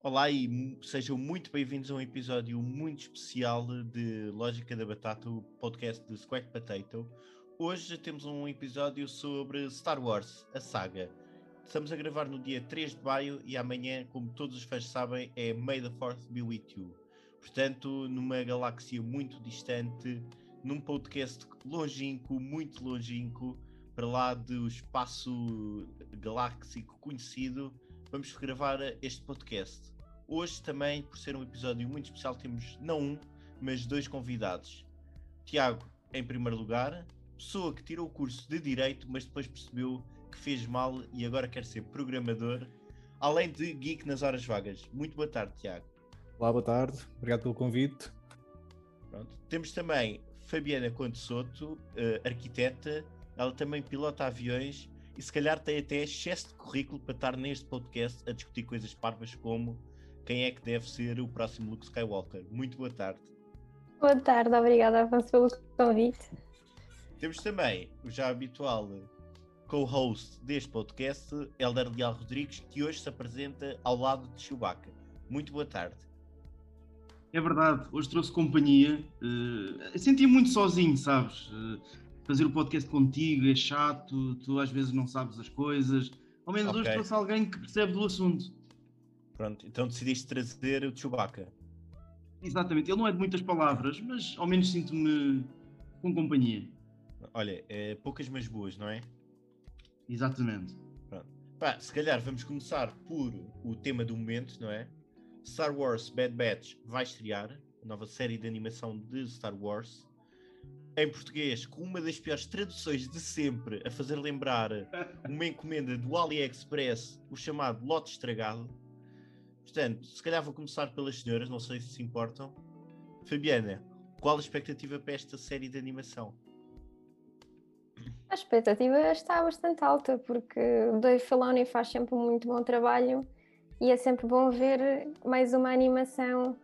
Olá e sejam muito bem-vindos a um episódio muito especial de Lógica da Batata, o podcast de Squack Potato. Hoje temos um episódio sobre Star Wars, a saga. Estamos a gravar no dia 3 de maio e amanhã, como todos os fãs sabem, é May the Fourth be with you. Portanto, numa galáxia muito distante, num podcast longínquo, muito longínquo, para lá do espaço galáxico conhecido, vamos gravar este podcast. Hoje também, por ser um episódio muito especial, temos não um, mas dois convidados. Tiago, em primeiro lugar, pessoa que tirou o curso de Direito, mas depois percebeu que fez mal e agora quer ser programador, além de geek nas horas vagas. Muito boa tarde, Tiago. Olá, boa tarde. Obrigado pelo convite. Pronto. Temos também Fabiana Conte Soto, uh, arquiteta, ela também pilota aviões e se calhar tem até excesso de currículo para estar neste podcast a discutir coisas parvas como quem é que deve ser o próximo Luke Skywalker. Muito boa tarde. Boa tarde, obrigada Afonso pelo convite. Temos também o já habitual co-host deste podcast, Helder Leal Rodrigues, que hoje se apresenta ao lado de Chewbacca. Muito boa tarde. É verdade, hoje trouxe companhia. Uh, senti muito sozinho, sabes? Uh, fazer o podcast contigo é chato, tu às vezes não sabes as coisas. Ao menos okay. hoje trouxe alguém que percebe do assunto. Pronto, então decidiste trazer o Chewbacca. Exatamente, ele não é de muitas palavras, mas ao menos sinto-me com companhia. Olha, é poucas mas boas, não é? Exatamente. Pronto. Pá, se calhar vamos começar por o tema do momento, não é? Star Wars Bad Batch vai estrear, a nova série de animação de Star Wars em português com uma das piores traduções de sempre, a fazer lembrar uma encomenda do AliExpress, o chamado lote estragado. Portanto, se calhar vou começar pelas senhoras, não sei se se importam. Fabiana, qual a expectativa para esta série de animação? A expectativa está bastante alta, porque o Dave Filoni faz sempre um muito bom trabalho e é sempre bom ver mais uma animação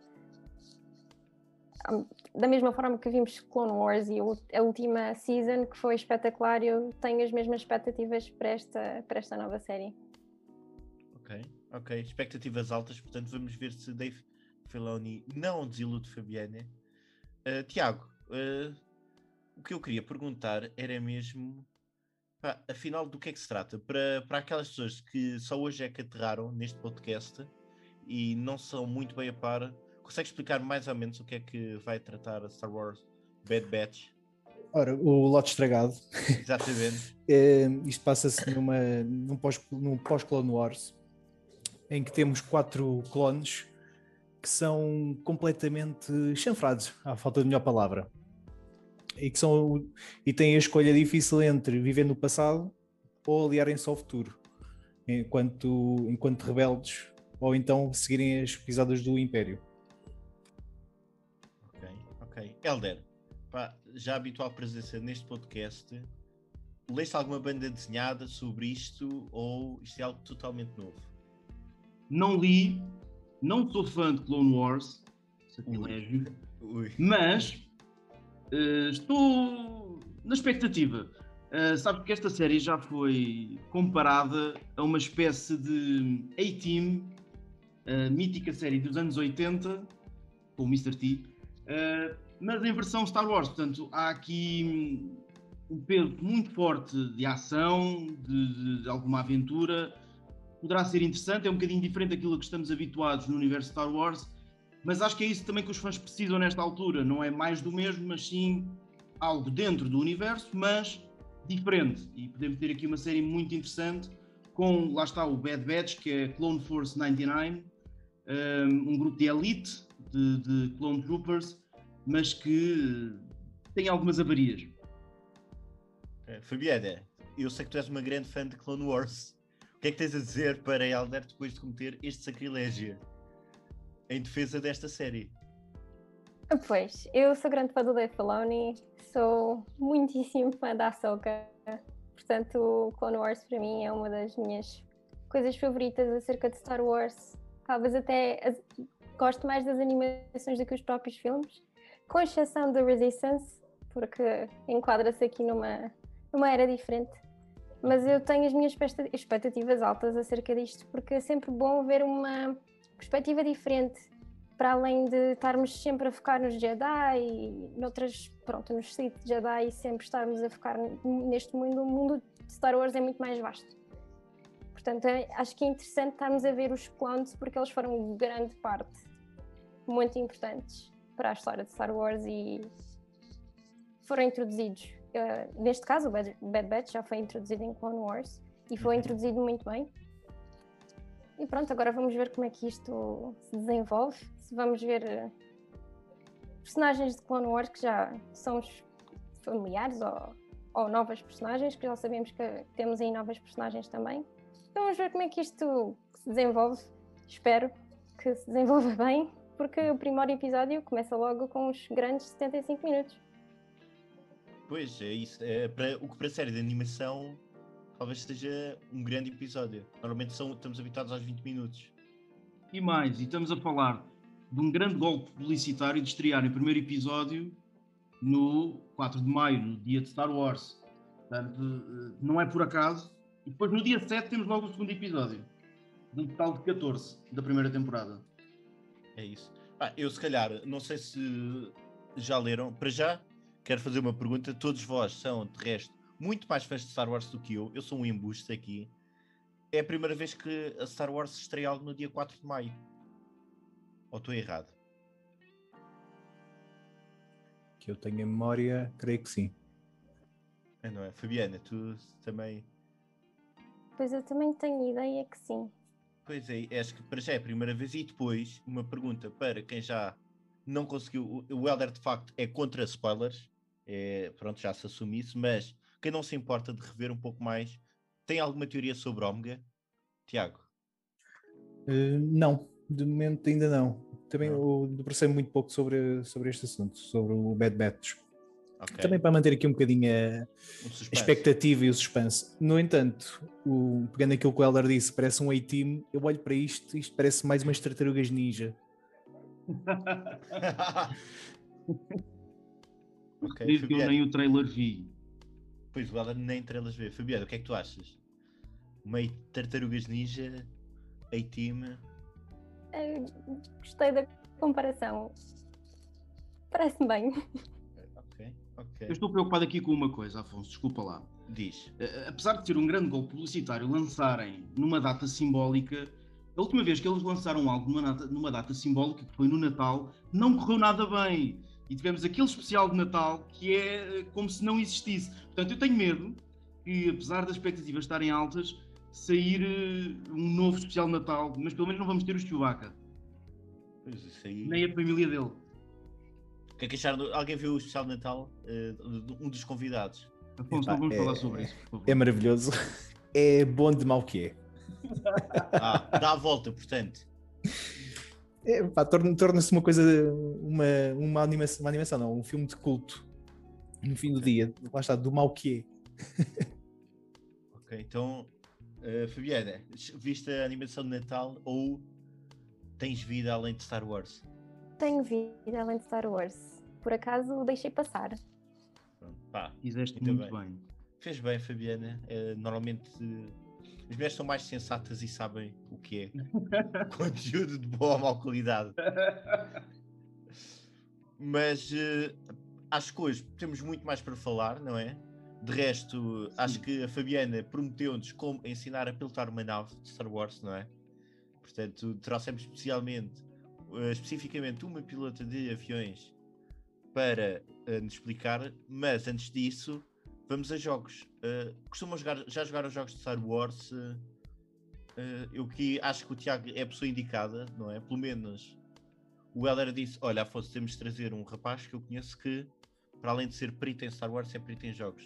da mesma forma que vimos Clone Wars e a última season, que foi espetacular, eu tenho as mesmas expectativas para esta, para esta nova série. Ok, ok. Expectativas altas, portanto vamos ver se Dave Filoni não desilude Fabiana. Uh, Tiago, uh, o que eu queria perguntar era mesmo, pá, afinal, do que é que se trata? Para, para aquelas pessoas que só hoje é que aterraram neste podcast e não são muito bem a par Consegue explicar mais ou menos o que é que vai tratar a Star Wars Bad Batch? Ora, o lote estragado. Exatamente. é, isto passa-se numa, num pós-Clone pós Wars, em que temos quatro clones que são completamente chanfrados, à falta de melhor palavra. E, que são, e têm a escolha difícil entre viver no passado ou aliarem-se ao futuro, enquanto, enquanto rebeldes, ou então seguirem as pisadas do Império. Ok. Helder, pá, já habitual presença neste podcast, leste alguma banda desenhada sobre isto ou isto é algo totalmente novo? Não li, não sou fã de Clone Wars, sacrilégio, mas uh, estou na expectativa. Uh, sabe que esta série já foi comparada a uma espécie de A-Team, a mítica série dos anos 80, com o Mr. T, uh, mas em versão Star Wars. Portanto, há aqui um peso muito forte de ação, de, de, alguma aventura. Poderá ser interessante, é um bocadinho diferente daquilo que estamos habituados no universo Star Wars, mas acho que é isso também que os fãs precisam nesta altura. Não é mais do mesmo, mas sim algo dentro do universo, mas diferente. E podemos ter aqui uma série muito interessante com, lá está, o Bad Batch, que é Clone Force 99, um grupo de elite de, de Clone Troopers, mas que tem algumas avarias. É, Fabiana, eu sei que tu és uma grande fã de Clone Wars. O que é que tens a dizer para Elder depois de cometer este sacrilégio em defesa desta série? Pois, eu sou grande fã do Dave Filoni, sou muitíssimo fã da Ahsoka, portanto Clone Wars para mim é uma das minhas coisas favoritas acerca de Star Wars. Talvez até as... gosto mais das animações do que os próprios filmes, com exceção do Resistance, porque enquadra-se aqui numa, numa era diferente. Mas eu tenho as minhas expectativas altas acerca disto, porque é sempre bom ver uma, perspectiva diferente, para além de estarmos sempre a focar nos Jedi e noutras, pronto, nos Sith Jedi e sempre estarmos a focar neste mundo, o mundo de Star Wars é muito mais vasto. Portanto, é, acho que é interessante estarmos a ver os clones porque eles foram grande parte, muito importantes para a história de Star Wars e foram introduzidos. Uh, neste caso, o Bad, Bad Batch já foi introduzido em Clone Wars e foi uhum. introduzido muito bem. E pronto, agora vamos ver como é que isto se desenvolve. Se vamos ver uh, personagens de Clone Wars que já são familiares ou, ou novas personagens, que já sabemos que temos aí novas personagens também. Então vamos ver como é que isto se desenvolve. Espero que se desenvolva bem, porque o primeiro episódio começa logo com uns grandes 75 minutos. Pois, é isso. É, para, o que para a série de animação talvez seja um grande episódio. Normalmente são, estamos habituados aos 20 minutos. E mais, e estamos a falar de um grande golpe publicitário de estrear o primeiro episódio no 4 de maio, no dia de Star Wars. Portanto, eh, não é por acaso. E depois no dia 7 temos logo o segundo episódio. De um total de 14 da primeira temporada. É isso. Ah, eu se calhar, não sei se já leram, para já quero fazer uma pergunta. Todos vós são, de resto, muito mais fãs de Star Wars do que eu. Eu sou um embuste aqui. É a primeira vez que a Star Wars estreia algo no dia 4 de maio. Ou estou errado? Que eu tenha memória, creio que sim. É, não é? Fabiana, tu também. Pois eu também tenho ideia que sim. Pois é, acho que para já é a primeira vez. E depois, uma pergunta para quem já não conseguiu. O Elder de facto é contra spoilers. É, pronto, já se assume isso, mas quem não se importa de rever um pouco mais, tem alguma teoria sobre Omega? Tiago? Uh, não, de momento ainda não. Também não. eu debrucei muito pouco sobre, sobre este assunto, sobre o Bad Batch. Okay. Também para manter aqui um bocadinho a, a expectativa e o suspense. No entanto, o, pegando aquilo que o Elder disse, parece um A-Team. Eu olho para isto, isto parece mais umas tartarugas ninja. okay, Diz que eu nem o trailer vi. Pois, o Alan nem estrelas vê. Fabiano, o que é que tu achas? Meio tartarugas ninja, A-Team. Gostei da comparação. Parece-me bem. Ok, ok. Eu estou preocupado aqui com uma coisa, Afonso, desculpa lá. Diz. Uh, apesar de ter um grande gol publicitário lançarem numa data simbólica, a última vez que eles lançaram algo numa data, numa data simbólica, que foi no Natal, não correu nada bem e tivemos aquele especial de Natal que é eh, como se não existisse. Portanto, eu tenho medo que, apesar das expectativas estarem altas, sair um novo especial de Natal, mas pelo menos não vamos ter o Chewbacca. Aí... Nem a família dele. O que é que acharam? Alguém viu o especial de Natal? Uh, um dos convidados. Afonso, não vamos é, falar sobre isso. É maravilhoso. É bom de mal que é. Ah, dá a volta, portanto é, torna-se uma coisa, uma, uma, animação, uma animação, não, um filme de culto no fim do dia, lá está, do mal que é. ok, então, uh, Fabiana, viste a animação de Natal ou tens vida além de Star Wars? Tenho vida além de Star Wars. Por acaso deixei passar. Pronto, pá, Fizeste muito, muito bem. bem. Fez bem, Fabiana. Uh, normalmente as mulheres são mais sensatas e sabem o que é conteúdo de boa ou má qualidade. Mas uh, acho que hoje temos muito mais para falar, não é? De resto, Sim. acho que a Fabiana prometeu-nos como ensinar a pilotar uma nave de Star Wars, não é? Portanto, trouxemos especialmente, uh, especificamente uma pilota de aviões para uh, nos explicar, mas antes disso, vamos a jogos. Uh, costumam jogar, já jogaram jogos de Star Wars? Uh, eu que acho que o Tiago é a pessoa indicada, não é? Pelo menos o Heller disse: Olha, Afonso, temos de trazer um rapaz que eu conheço que, para além de ser perito em Star Wars, é perito em jogos.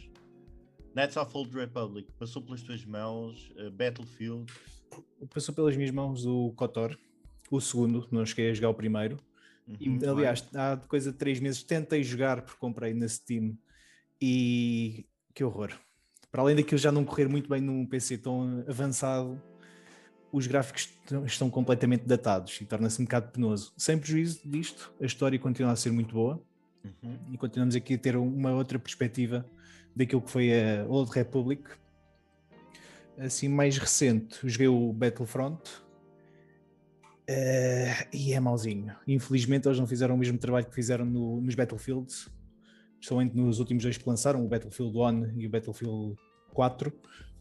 Knights of Old Republic passou pelas tuas mãos, uh, Battlefield. Passou pelas minhas mãos o KOTOR, o segundo, não cheguei a jogar o primeiro. Uhum, aliás, há coisa de 3 meses tentei jogar porque comprei na Steam e que horror. Para além daquilo já não correr muito bem num PC tão avançado, os gráficos estão completamente datados e torna-se um bocado penoso. Sem prejuízo disto, a história continua a ser muito boa uhum. e continuamos aqui a ter uma outra perspectiva daquilo que foi a Old Republic. Assim, mais recente, joguei o Battlefront. Uh, e é mauzinho. Infelizmente, eles não fizeram o mesmo trabalho que fizeram no, nos Battlefields, principalmente nos últimos dois que lançaram, o Battlefield 1 e o Battlefield 4,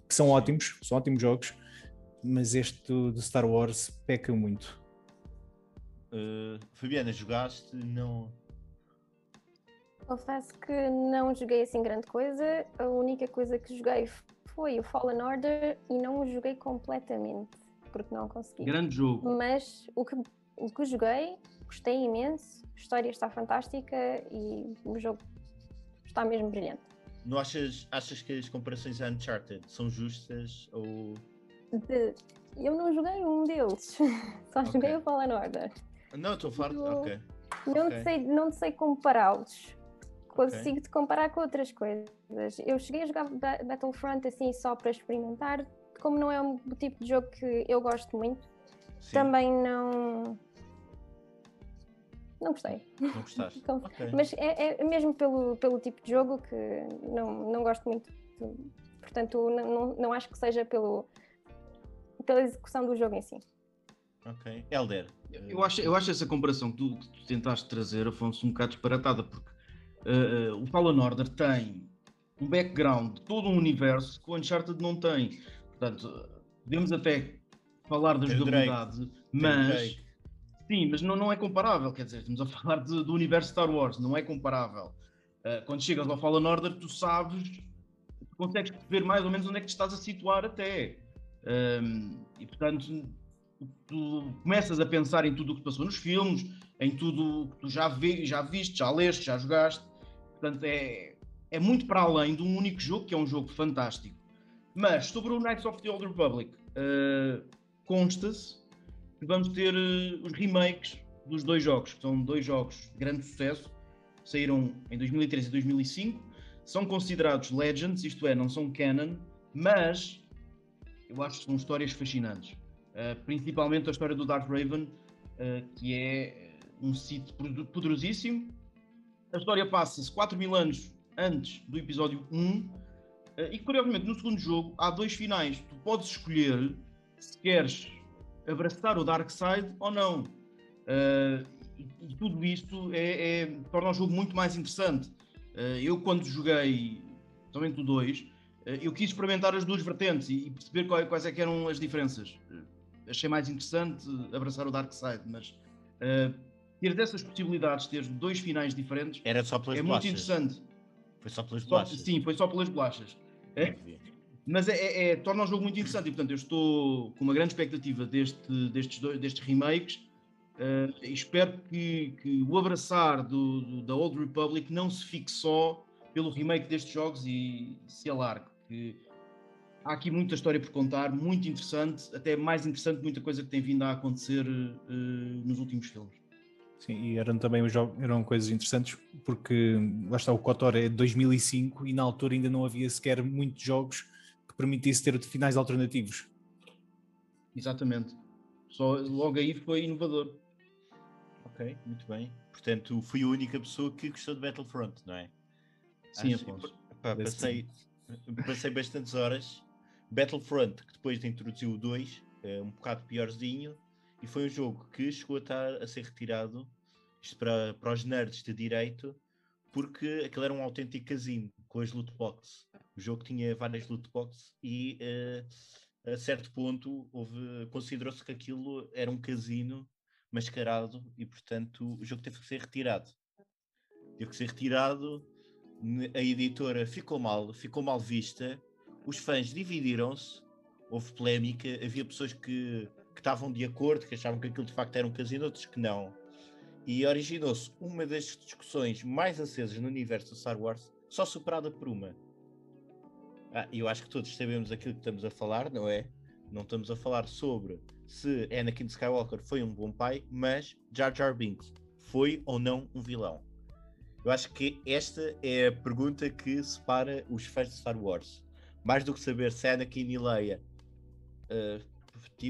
que são ótimos, são ótimos jogos, mas este do Star Wars peca muito. Uh, Fabiana, jogaste? Não. Confesso que não joguei assim grande coisa. A única coisa que joguei foi o Fallen Order e não o joguei completamente porque não consegui. Grande jogo. Mas o que, o que joguei, gostei imenso, a história está fantástica e o jogo está mesmo brilhante. Não achas, achas que as comparações a Uncharted são justas ou. De, eu não joguei um deles, só okay. joguei o Fallen Order. Não, estou farto. Ok. Não, okay. Sei, não sei compará-los. Consigo te comparar com outras coisas. Eu cheguei a jogar Battlefront assim só para experimentar, como não é um tipo de jogo que eu gosto muito, Sim. também não. Não gostei. Não gostaste? okay. Mas é, é, mesmo pelo, pelo tipo de jogo que não, não gosto muito. Portanto, não, não, não acho que seja pelo, pela execução do jogo em si. Ok. Elder. Eu acho, eu acho essa comparação que tu, que tu tentaste trazer, Afonso, um bocado disparatada, porque uh, uh, o Fallen Order tem um background, todo um universo que o Uncharted não tem. Portanto, podemos até falar da jogabilidade, mas. Sim, mas não, não é comparável, quer dizer, estamos a falar de, do universo Star Wars, não é comparável. Uh, quando chegas ao Fallen Order, tu sabes, tu consegues ver mais ou menos onde é que te estás a situar até. Um, e portanto, tu começas a pensar em tudo o que passou nos filmes, em tudo o que tu já, vi, já viste, já leste, já jogaste. Portanto, é, é muito para além de um único jogo, que é um jogo fantástico. Mas sobre o Knights of the Old Republic, uh, consta-se que vamos ter uh, os remakes dos dois jogos, que são dois jogos de grande sucesso, saíram em 2003 e 2005, são considerados legends, isto é, não são canon, mas eu acho que são histórias fascinantes. Uh, principalmente a história do Darth Raven, uh, que é um sítio poderosíssimo. A história passa-se 4 mil anos antes do episódio 1 eh, e curiosamente, no segundo jogo, há dois finais. Tu podes escolher se queres abraçar o Dark Side ou não. Uh, e, e, tudo isto é, é, torna o jogo muito mais interessante. Uh, eu, quando joguei, somente o 2, uh, eu quis experimentar as duas vertentes e, e perceber quais, quais é eram as diferenças. achei mais interessante abraçar o Dark Side, mas ter dessas possibilidades, ter dois finais diferentes, Era só pelas é bolachas. muito interessante. Foi só pelas bolachas? Sim, foi só pelas bolachas. É? Mas é, é, é, torna o jogo muito interessante e, portanto, eu estou com uma grande expectativa deste, destes, dois, destes remakes uh, e espero que, que o abraçar do, do, da Old Republic não se fique só pelo remake destes jogos e se alargue. Que há aqui muita história por contar, muito interessante, até mais interessante muita coisa que tem vindo a acontecer uh, nos últimos filmes. Sim, e eram também eram coisas interessantes porque lá está o KOTOR é de 2005 e na altura ainda não havia sequer muitos jogos que permitissem ter finais alternativos. Exatamente. Só logo aí foi inovador. Ok, muito bem. Portanto, fui a única pessoa que gostou de Battlefront, não é? Sim, Acho, Afonso. Pá, passei, passei bastantes horas. Battlefront, que depois de introduzir o 2, é um bocado piorzinho, e foi um jogo que chegou a, estar a ser retirado, isto para, para os nerds de direito, porque aquele era um autêntico casino com as loot boxes. O jogo tinha várias loot boxes e uh, a certo ponto considerou-se que aquilo era um casino mascarado e portanto o jogo teve que ser retirado. Teve que ser retirado, a editora ficou mal, ficou mal vista, os fãs dividiram-se, houve polémica, havia pessoas que que estavam de acordo, que achavam que aquilo de facto era um casino, outros que não. E originou-se uma das discussões mais acesas no universo do Star Wars, só superada por uma. Ah, eu acho que todos sabemos aquilo que estamos a falar, não é? Não estamos a falar sobre se Anakin Skywalker foi um bom pai, mas Jar Jar Binks foi ou não um vilão. Eu acho que esta é a pergunta que separa os fãs de Star Wars. Mais do que saber se Anakin e Leia uh,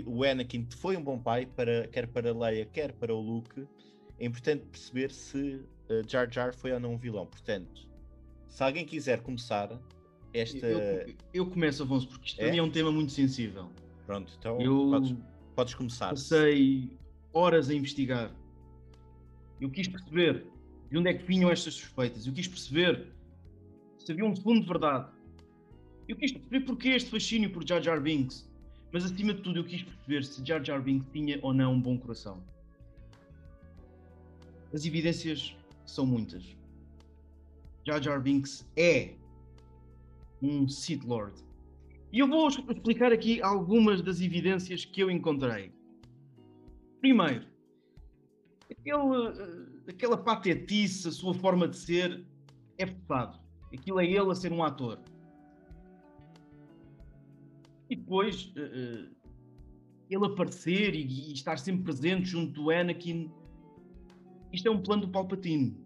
o Anakin foi um bom pai, para, quer para Leia, quer para o Luke. É importante perceber se uh, Jar Jar foi ou não um vilão. Portanto, se alguém quiser começar esta. Eu, eu começo, Afonso, porque isto é? é um tema muito sensível. Pronto, então eu podes, podes começar. Passei horas a investigar. Eu quis perceber de onde é que vinham estas suspeitas. Eu quis perceber se havia um fundo de verdade. Eu quis perceber porquê este fascínio por Jar Jar Binks. Mas acima de tudo eu quis perceber se Jar Jar Binks tinha ou não um bom coração. As evidências são muitas. Jar Jar Binks é um Sith Lord. E eu vou explicar aqui algumas das evidências que eu encontrei. Primeiro, aquele, aquela patetice, a sua forma de ser, é forçado. Aquilo é ele a ser um ator. E depois, uh, ele aparecer e, e, estar sempre presente junto do Anakin, isto é um plano do Palpatine.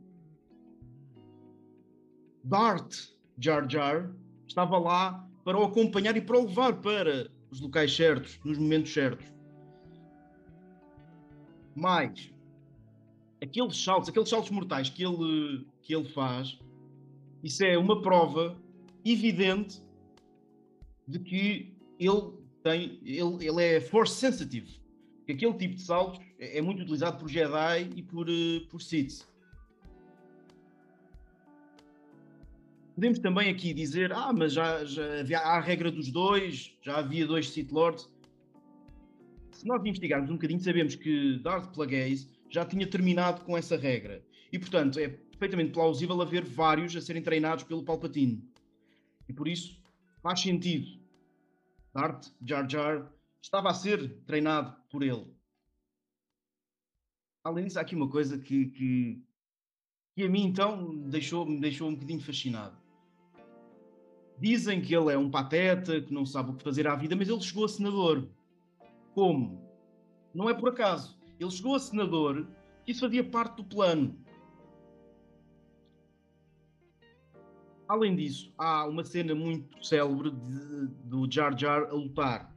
Darth Jar Jar estava lá para o acompanhar e para o levar para os locais certos, nos momentos certos. Mais, aqueles saltos, aqueles saltos mortais que ele, que ele faz, isso é uma prova evidente de que ele tem, ele, ele é force sensitive. Aquele tipo de saltos é, é muito utilizado por Jedi e por, uh, por Sith. Podemos também aqui dizer, ah, mas já, já havia há a regra dos dois, já havia dois Sith Lords. Se nós investigarmos um bocadinho, sabemos que Darth Plagueis já tinha terminado com essa regra. E, portanto, é perfeitamente plausível haver vários a serem treinados pelo Palpatine. E por isso faz sentido. Darth Jar Jar estava a ser treinado por ele. Além disso, há aqui uma coisa que, que, que a mim então deixou, me deixou um bocadinho fascinado. Dizem que ele é um pateta, que não sabe o que fazer à vida, mas ele chegou a senador. Como? Não é por acaso. Ele chegou a senador isso fazia parte do plano. Além disso, há uma cena muito célebre de, do Jar Jar a lutar.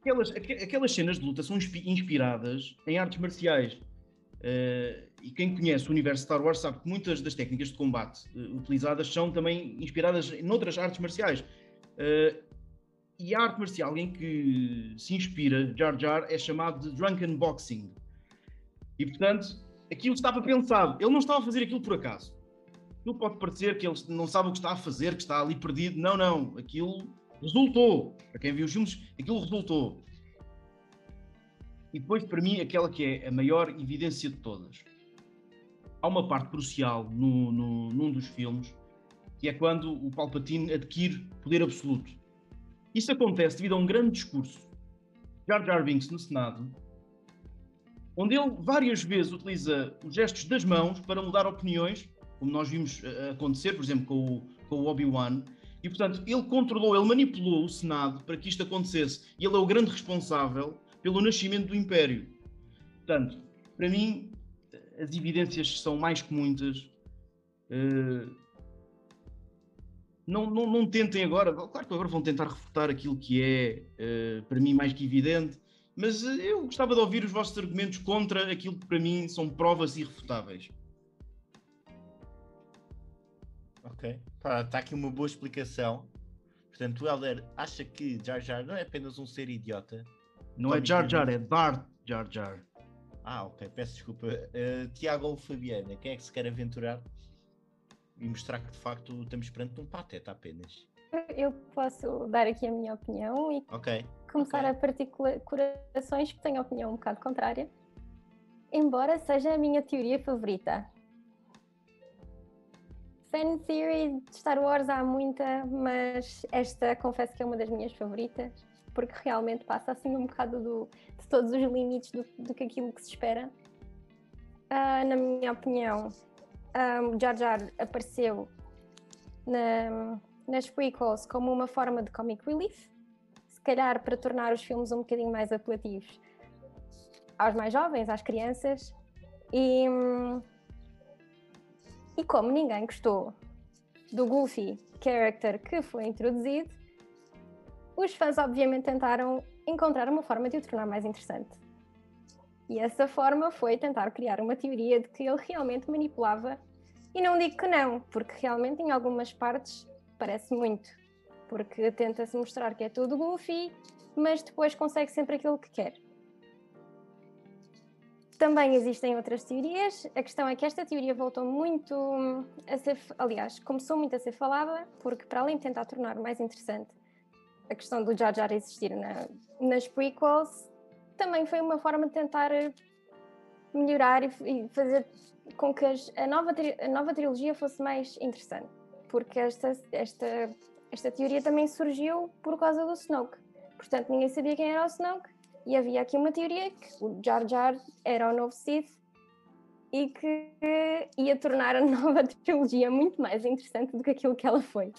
Aquelas, aquelas cenas de luta são inspiradas em artes marciais. Uh, e quem conhece o universo Star Wars sabe que muitas das técnicas de combate uh, utilizadas são também inspiradas em outras artes marciais. Uh, e a arte marcial em que se inspira Jar Jar é chamado de Drunken Boxing. E portanto, aquilo estava pensado. Ele não estava a fazer aquilo por acaso. Aquilo pode parecer que ele não sabe o que está a fazer, que está ali perdido. Não, não. Aquilo resultou. Para quem viu os filmes, aquilo resultou. E depois, para mim, aquela que é a maior evidência de todas há uma parte crucial no, no, num dos filmes, que é quando o Palpatine adquire poder absoluto. Isso acontece devido a um grande discurso Jar Jar Binks no Senado, onde ele várias vezes utiliza os gestos das mãos para mudar opiniões, como nós vimos eh, acontecer, por exemplo, com o, com o Obi-Wan, e portanto ele controlou, ele manipulou o Senado para que isto acontecesse, e ele é o grande responsável pelo nascimento do Império. Portanto, para mim, as evidências são mais que muitas. Uh, não, não, não, tentem agora, claro que agora vão tentar refutar aquilo que é, uh, para mim, mais que evidente, mas eu gostava de ouvir os vossos argumentos contra aquilo que para mim são provas irrefutáveis. Ok, está aqui uma boa explicação. Portanto, o Helder acha que Jar Jar não é apenas um ser idiota. Não é Jar Jar, é Darth Jar Jar. Ah, ok, peço desculpa. Uh, Tiago ou Fabiana, quem é que se quer aventurar e mostrar que de facto estamos perante um pateta apenas? Eu posso dar aqui a minha opinião e okay. começar okay. a particular corações que tenho a opinião um bocado contrária, embora seja a minha teoria favorita. Fan theory de Star Wars há muita, mas esta confesso que é uma das minhas favoritas, porque realmente passa assim um bocado do, todos os limites do, do que aquilo que se espera. Uh, na minha opinião, um, Jar Jar apareceu na, nas prequels como uma forma de comic relief, se calhar para tornar os filmes um bocadinho mais apelativos aos mais jovens, às crianças. E, e como ninguém gostou do Goofy character que foi introduzido, os fãs obviamente tentaram encontrar uma forma de o tornar mais interessante. E essa forma foi tentar criar uma teoria de que ele realmente manipulava. E não digo que não, porque realmente em algumas partes parece muito. Porque tenta-se mostrar que é tudo goofy, mas depois consegue sempre aquilo que quer. Também existem outras teorias. A questão é que esta teoria voltou muito a ser, aliás, começou muito a ser falada, porque para além de tentar tornar mais interessante a questão do Jar Jar existir na, nas prequels, também foi uma forma de tentar melhorar e, e fazer com que a, nova, a nova trilogia fosse mais interessante. Porque esta, esta, esta teoria também surgiu por causa do Snoke. Portanto, ninguém sabia quem era o Snoke e havia aqui uma teoria que o Jar Jar era o novo Sith e que ia tornar a nova trilogia muito mais interessante do que aquilo que ela foi.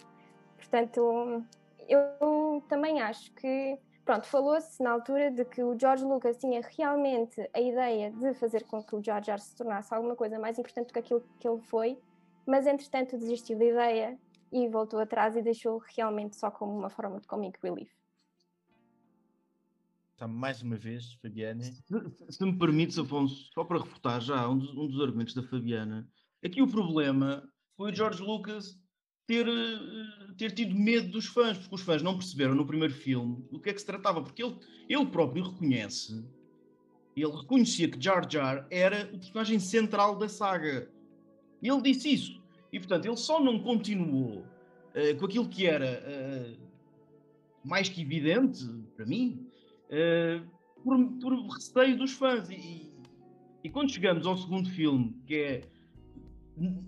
Portanto, eu também acho que, pronto, falou-se na altura de que o George Lucas tinha realmente a ideia de fazer com que o Jar Jar se tornasse alguma coisa mais importante do que aquilo que ele foi, mas entretanto desistiu da ideia e voltou atrás e deixou realmente só como uma forma de comic relief. Está mais uma vez, Fabiana. Se, se me permites, Afonso, só para refutar já um dos, um dos, argumentos da Fabiana, aqui o problema foi o George Lucas ter, eh, ter tido medo dos fãs, porque os fãs não perceberam no primeiro filme do que é que se tratava, porque ele, ele próprio reconhece, ele reconhecia que Jar Jar era o personagem central da saga. Ele disse isso. E, portanto, ele só não continuou uh, com aquilo que era uh, mais que evidente, para mim, uh, por, por, receio dos fãs. E, e, quando chegamos ao segundo filme, que é,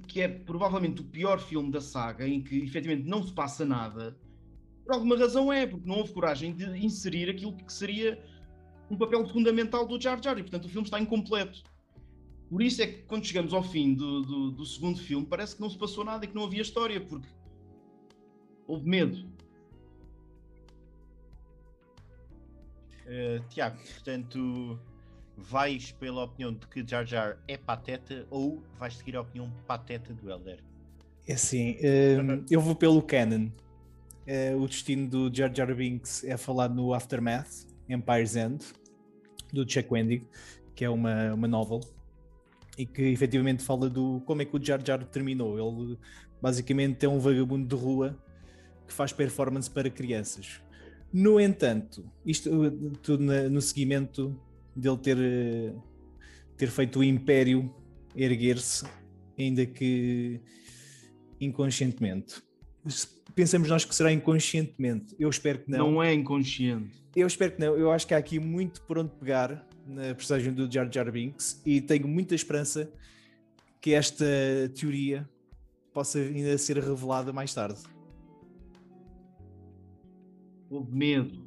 que é provavelmente o pior filme da saga, em que efetivamente não se passa nada, por alguma razão é, porque não houve coragem de inserir aquilo que seria um papel fundamental do Jar Jar, e portanto o filme está incompleto. Por isso é que quando chegamos ao fim do, do, do segundo filme, parece que não se passou nada e que não havia história, porque houve medo. Uh, Tiago, portanto, vais pela opinião de que Jar Jar é pateta ou vais seguir a opinião pateta do Elder? É assim, uh, eu vou pelo canon. Uh, o destino do Jar Jar Binks é falado no Aftermath, Empire's End, do Chuck Wendig, que é uma, uma novel, e que efetivamente fala do como é que o Jar Jar terminou. Ele basicamente é um vagabundo de rua que faz performance para crianças. No entanto, isto tudo no seguimento dele ter, ter feito o império erguer-se, ainda que inconscientemente. Pensamos nós que será inconscientemente. Eu espero que não. Não é inconsciente. Eu espero que não. Eu acho que há aqui muito por onde pegar na personagem do Jar Jar Binks e tenho muita esperança que esta teoria possa ainda ser revelada mais tarde houve medo.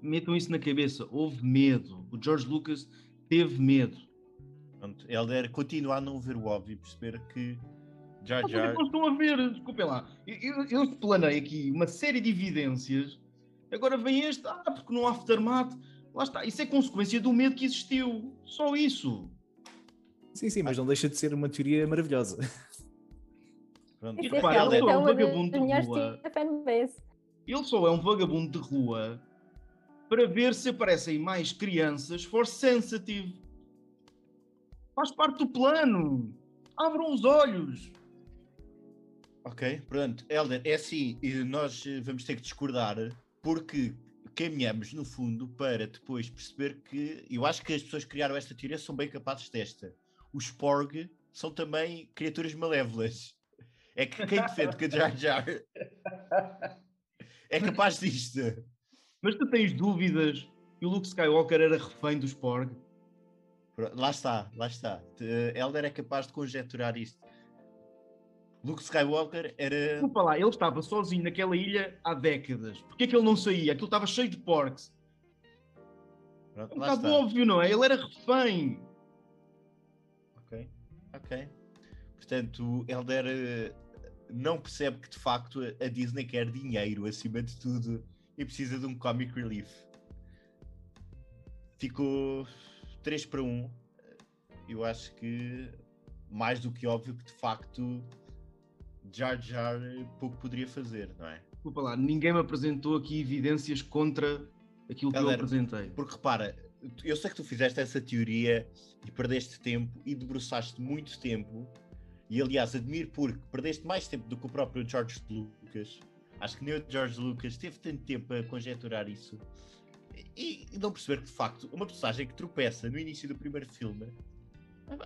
Metam isso na cabeça, houve medo. O George Lucas teve medo. Pronto, Helder continua a não ver o óbvio, perceber que Jar Jar. Não estão a ver, desculpem lá. Eu, eu, planei aqui uma série de evidências, agora vem este, ah, porque no Aftermath, lá está. Isso é consequência do medo que existiu. Só isso. Sim, sim, mas não deixa de ser uma teoria maravilhosa. Pronto. E repara, ele é um vagabundo de rua. Ele só é um vagabundo de rua para ver se aparecem mais crianças for sensitive. Faz parte do plano. Abram os olhos. Ok, pronto. Helder, é assim, nós vamos ter que discordar porque caminhamos no fundo para depois perceber que eu acho que as pessoas que criaram esta teoria são bem capazes desta. Os Porg são também criaturas malévolas. É que quem defende que a Jar Jar é capaz disto. Mas tu tens dúvidas que o Luke Skywalker era refém dos Porg? Lá está, lá está. Elder é capaz de conjecturar isto. Luke Skywalker era. Desculpa lá, ele estava sozinho naquela ilha há décadas. Porquê é que ele não saía? Aquilo estava cheio de porcs. Pronto, é um bocado óbvio, não é? Ele era refém. Ok, ok. Portanto, Elder eh, não percebe que de facto a Disney quer dinheiro acima de tudo e precisa de um comic relief. Ficou 3 para 1. Eu acho que mais do que óbvio que de facto Jar Jar pouco poderia fazer, não é? Desculpa lá, ninguém me apresentou aqui evidências contra aquilo que Galera, eu apresentei. Porque repara, eu sei que tu fizeste essa teoria e perdeste tempo e debruçaste muito tempo e aliás, admiro porque perdeste mais tempo do que o próprio George Lucas. Acho que nem o George Lucas teve tanto tempo a conjecturar isso. E, e não perceber que, de facto, uma personagem que tropeça no início do primeiro filme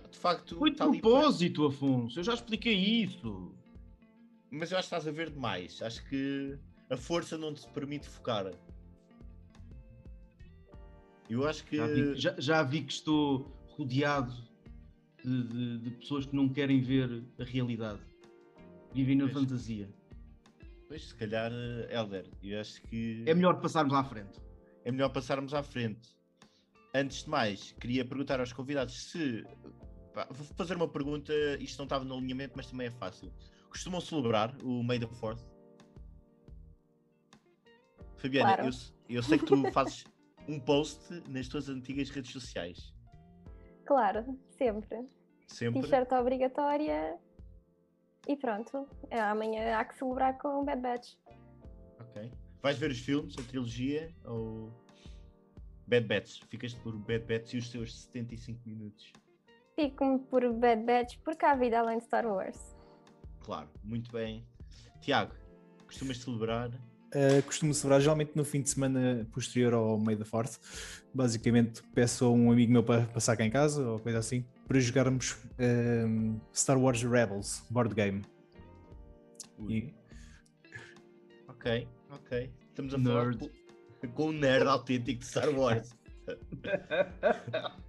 De facto, foi de propósito, para... Afonso. Eu já expliquei isso. Mas eu acho que estás a ver demais. Acho que a força não te permite focar. Eu acho que. Já vi, já, já vi que estou rodeado de, de, de, pessoas que não querem ver a realidade. Vivem na pois. fantasia. Pois, se calhar, Helder, eu acho que. É melhor passarmos à frente. É melhor passarmos à frente. Antes de mais, queria perguntar aos convidados se. Pá, vou fazer uma pergunta, isto não estava no alinhamento, mas também é fácil. Costumam celebrar o May the 4th? Fabiana, claro. eu, eu sei que tu fazes um post nas tuas antigas redes sociais. Claro, sempre. Sempre. T-shirt obrigatória e pronto. É, amanhã há que celebrar com o Bad Batch. Ok. Vais ver os filmes, a trilogia ou Bad Batch? Ficas por Bad Batch e os seus 75 minutos? Fico-me por Bad Batch porque há vida além de Star Wars. Claro, muito bem. Tiago, costumas celebrar Uh, costumo celebrar geralmente no fim de semana posterior ao meio da Force. Basicamente, peço a um amigo meu para passar cá em casa ou coisa assim, para jogarmos uh, Star Wars Rebels board game. E... Ok, ok. Estamos a nerd. falar com, um nerd autêntico de Star Wars.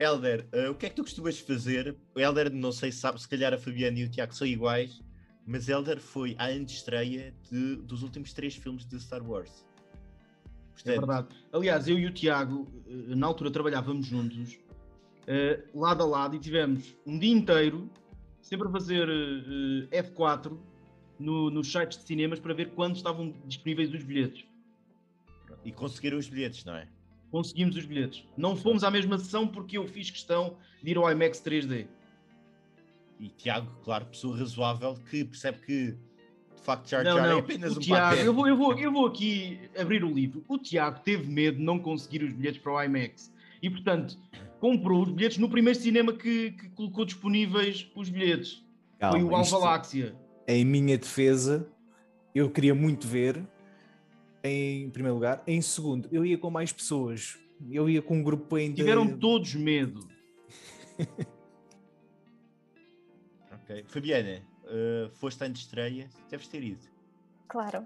Elder, uh, o que é que tu costumas fazer? O Elder, não sei se sabe, se calhar a Fabiana e o Tiago são iguais mas Elder foi a antestreia de, dos últimos três filmes de Star Wars. Portanto... É verdade. Aliás, eu e o Tiago, eh, na altura trabalhávamos juntos, uh, lado a lado, e tivemos um dia inteiro sempre a fazer uh, F4 no, nos sites de cinemas para ver quando estavam disponíveis os bilhetes. E conseguiram os bilhetes, não é? Conseguimos os bilhetes. Não fomos à mesma sessão porque eu fiz questão de ir ao IMAX 3D e Tiago, claro, pessoa razoável que percebe que de facto Jar Jar é apenas o um Tiago, eu vou, eu, vou, eu vou aqui abrir o livro. O Tiago teve medo de não conseguir os bilhetes para o IMAX e, portanto, comprou os bilhetes no primeiro cinema que, que colocou disponíveis os bilhetes. Calma, Foi o Alvaláxia. Em minha defesa, eu queria muito ver, em primeiro lugar. Em segundo, eu ia com mais pessoas. Eu ia com um grupo ainda. Tiveram todos medo. Fabiana, uh, foste antes de estreia, deves ter ido. Claro.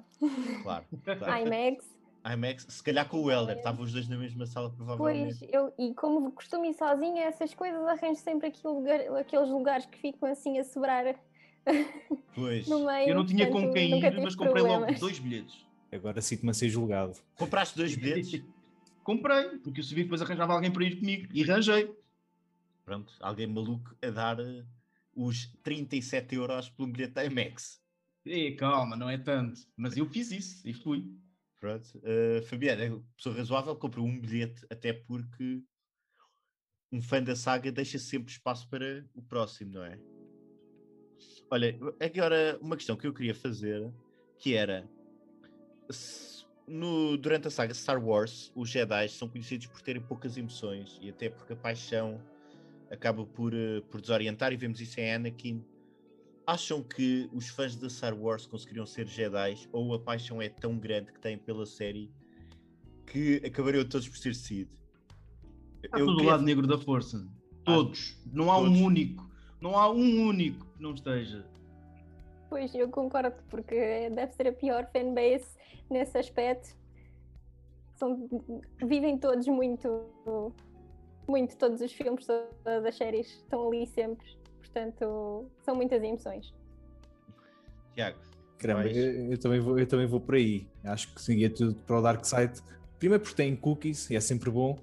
Claro. claro. IMAX. IMAX, se calhar com o Helder, estavam os dois na mesma sala, provavelmente. Pois, eu, e como costumo ir sozinha, essas coisas arranjo sempre aquele lugar, aqueles lugares que ficam assim a sobrar pois. no meio. Eu não tinha com quem ir, mas comprei problemas. logo dois bilhetes. Agora sinto-me a ser julgado. Compraste dois bilhetes? Comprei, porque eu sabia que depois arranjava alguém para ir comigo e arranjei. Pronto, alguém maluco a dar eh, os 37 euros por um bilhete da IMAX. E, calma, não é tanto. Mas eu fiz isso e fui. Pronto. Uh, Fabiana, pessoa razoável, comprou um bilhete, até porque um fã da saga deixa sempre espaço para o próximo, não é? Olha, agora uma questão que eu queria fazer, que era no, durante a saga Star Wars, os Jedi são conhecidos por terem poucas emoções e até porque a paixão acaba por, uh, por desorientar e vemos isso em Anakin. Acham que os fãs de Star Wars conseguiriam ser Jedi ou a paixão é tão grande que têm pela série que acabariam todos por ser Sith? Está Eu todo queria... lado negro da força. Todos. Ah, não há todos. um único. Não há um único que não esteja. Pois, eu concordo, porque deve ser a pior fanbase nesse aspecto. São, vivem todos muito muito todos os filmes, todas as séries estão ali sempre. Portanto, são muitas emoções. Tiago. Caramba, eu, eu, também vou, eu também vou por aí. Acho que seguia tudo para o Dark Side. Primeiro porque tem cookies e é sempre bom.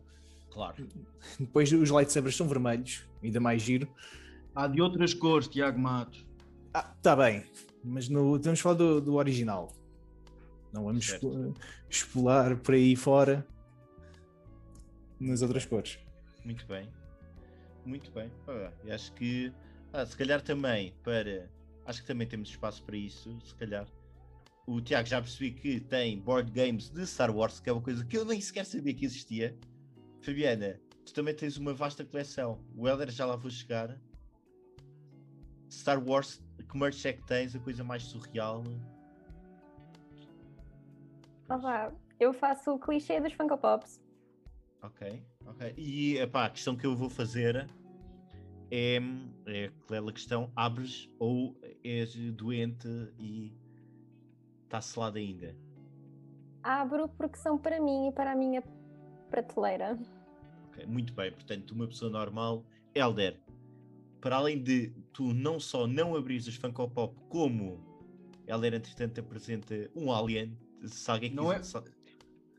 Claro. Depois os lightsabers são vermelhos, ainda mais giro. Há de outras cores, Tiago Matos. Ah, tá bem. Mas no, vamos falar do, do original. Não vamos expolar por aí fora nas outras cores. Muito bem. Muito bem. Ah, acho que ah, se calhar também para. Acho que também temos espaço para isso, se calhar. O Tiago já percebi que tem board games de Star Wars, que é uma coisa que eu nem sequer sabia que existia. Fabiana, tu também tens uma vasta coleção. O Elder já lá vou chegar. Star Wars, que merch é que tens? A coisa mais surreal. Olá, eu faço o clichê dos Funko Pops. Ok, ok. E epá, a questão que eu vou fazer é, é aquela questão: abres ou és doente e está selado ainda? Abro porque são para mim e para a minha prateleira. Okay, muito bem, portanto, uma pessoa normal, Elder, para além de tu não só não abrires os Funko Pop, como Elder, entretanto, apresenta um alien. Se alguém não é...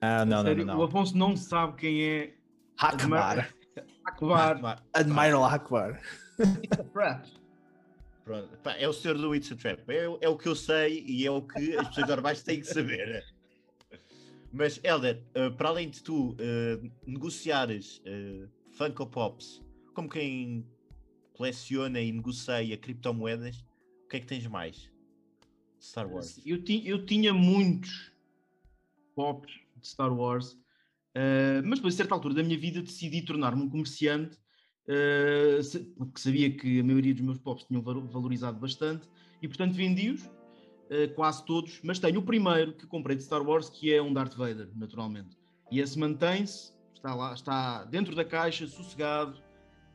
Ah, não, não, não, não, O Afonso não sabe quem é Akbar. Akbar. Admiral Akbar. Pronto. Pá, é o senhor do It's a Trap. É, é, o que eu sei e é o que as pessoas normais têm que saber. Mas, Helder, uh, para além de tu uh, negociares uh, Funko Pops como quem coleciona e negocia criptomoedas, o que é que tens mais? Star Wars. Eu, ti, eu tinha muitos pops de Star Wars, uh, mas depois, a certa altura da minha vida, decidi tornar-me um comerciante, uh, porque sabia que a maioria dos meus pops tinham valorizado bastante e, portanto, vendi-os uh, quase todos. Mas tenho o primeiro que comprei de Star Wars, que é um Darth Vader, naturalmente. E esse mantém-se, está lá, está dentro da caixa, sossegado,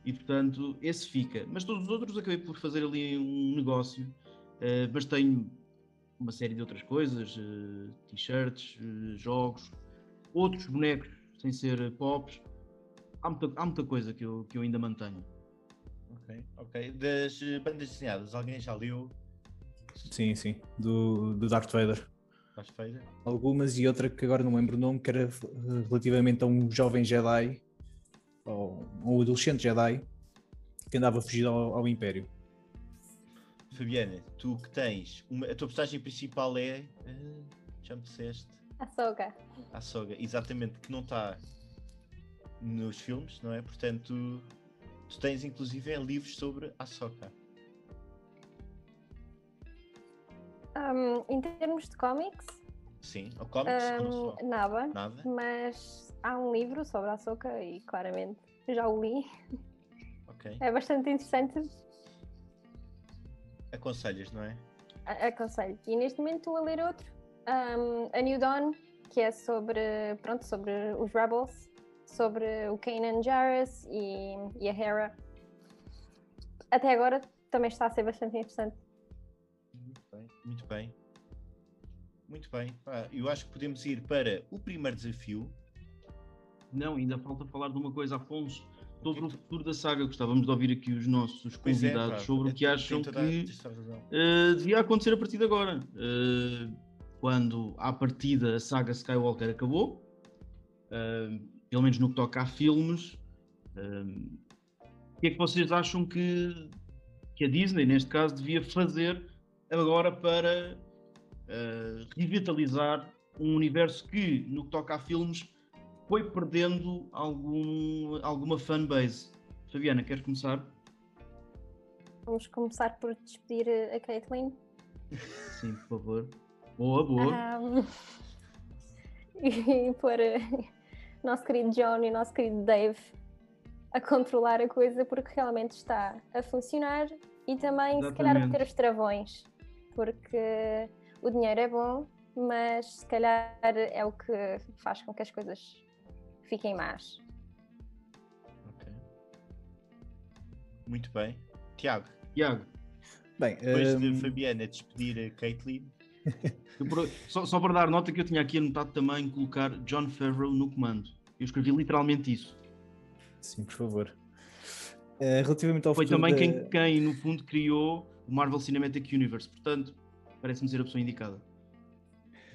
e portanto esse fica. Mas todos os outros acabei por fazer ali um negócio, mas tenho uma série de outras coisas, t-shirts, jogos, outros bonecos sem ser pops. Há muita, há muita coisa que eu, que eu ainda mantenho. Ok, ok. Das bandas desenhadas, alguém já leu? Sim, sim, do, do Darth Vader. Darth Vader? Algumas e outra que agora não lembro o nome, que era relativamente a um jovem Jedi, ou um adolescente Jedi, que andava fugido ao, ao Império. Fabiana, tu que tens, uma, a tua personagem principal é. Uh, já me disseste? A Soga. A Soga, exatamente, que não está nos filmes, não é? Portanto, tu tens inclusive livros sobre a Soga. Um, em termos de cómics? Sim, ou cómics? Um, nada, nada, mas há um livro sobre a Soca e claramente já o li. Okay. É bastante interessante Aconselhas, não é? Aconselho. E neste momento estou a ler outro, um, A New Dawn, que é sobre, pronto, sobre os Rebels, sobre o Kanan Jarrus e, e a Hera. Até agora também está a ser bastante interessante. Muito bem, muito bem. Muito bem. Ah, eu acho que podemos ir para o primeiro desafio. Não, ainda falta falar de uma coisa, Afonso sobre o futuro da saga. Gostávamos de ouvir aqui os nossos é, convidados é, sobre o que acham que uh, devia acontecer a partir de agora. Uh, quando, à partida, a saga Skywalker acabou, uh, pelo menos no que toca a filmes, o que é que vocês acham que, que a Disney, neste caso, devia fazer agora para revitalizar um universo que, no que toca a filmes, foi perdendo algum, alguma fanbase. Fabiana, queres começar? Vamos começar por despedir a Caitlyn. Sim, por favor. Boa, boa. Um, e pôr uh, nosso querido John e nosso querido Dave a controlar a coisa porque realmente está a funcionar e também Exatamente. se calhar a ter os travões porque o dinheiro é bom mas se calhar é o que faz com que as coisas fiquem más. Ok. Muito bem. Tiago. Tiago. Bem, Depois um... de Fabiana despedir a Caitlyn. Só, só, para dar nota que eu tinha aqui anotado também colocar John Favreau no comando. Eu escrevi literalmente isso. Sim, por favor. Uh, relativamente ao Foi também da... quem, quem, no fundo, criou o Marvel Cinematic Universe. Portanto, parece-me ser a pessoa indicada.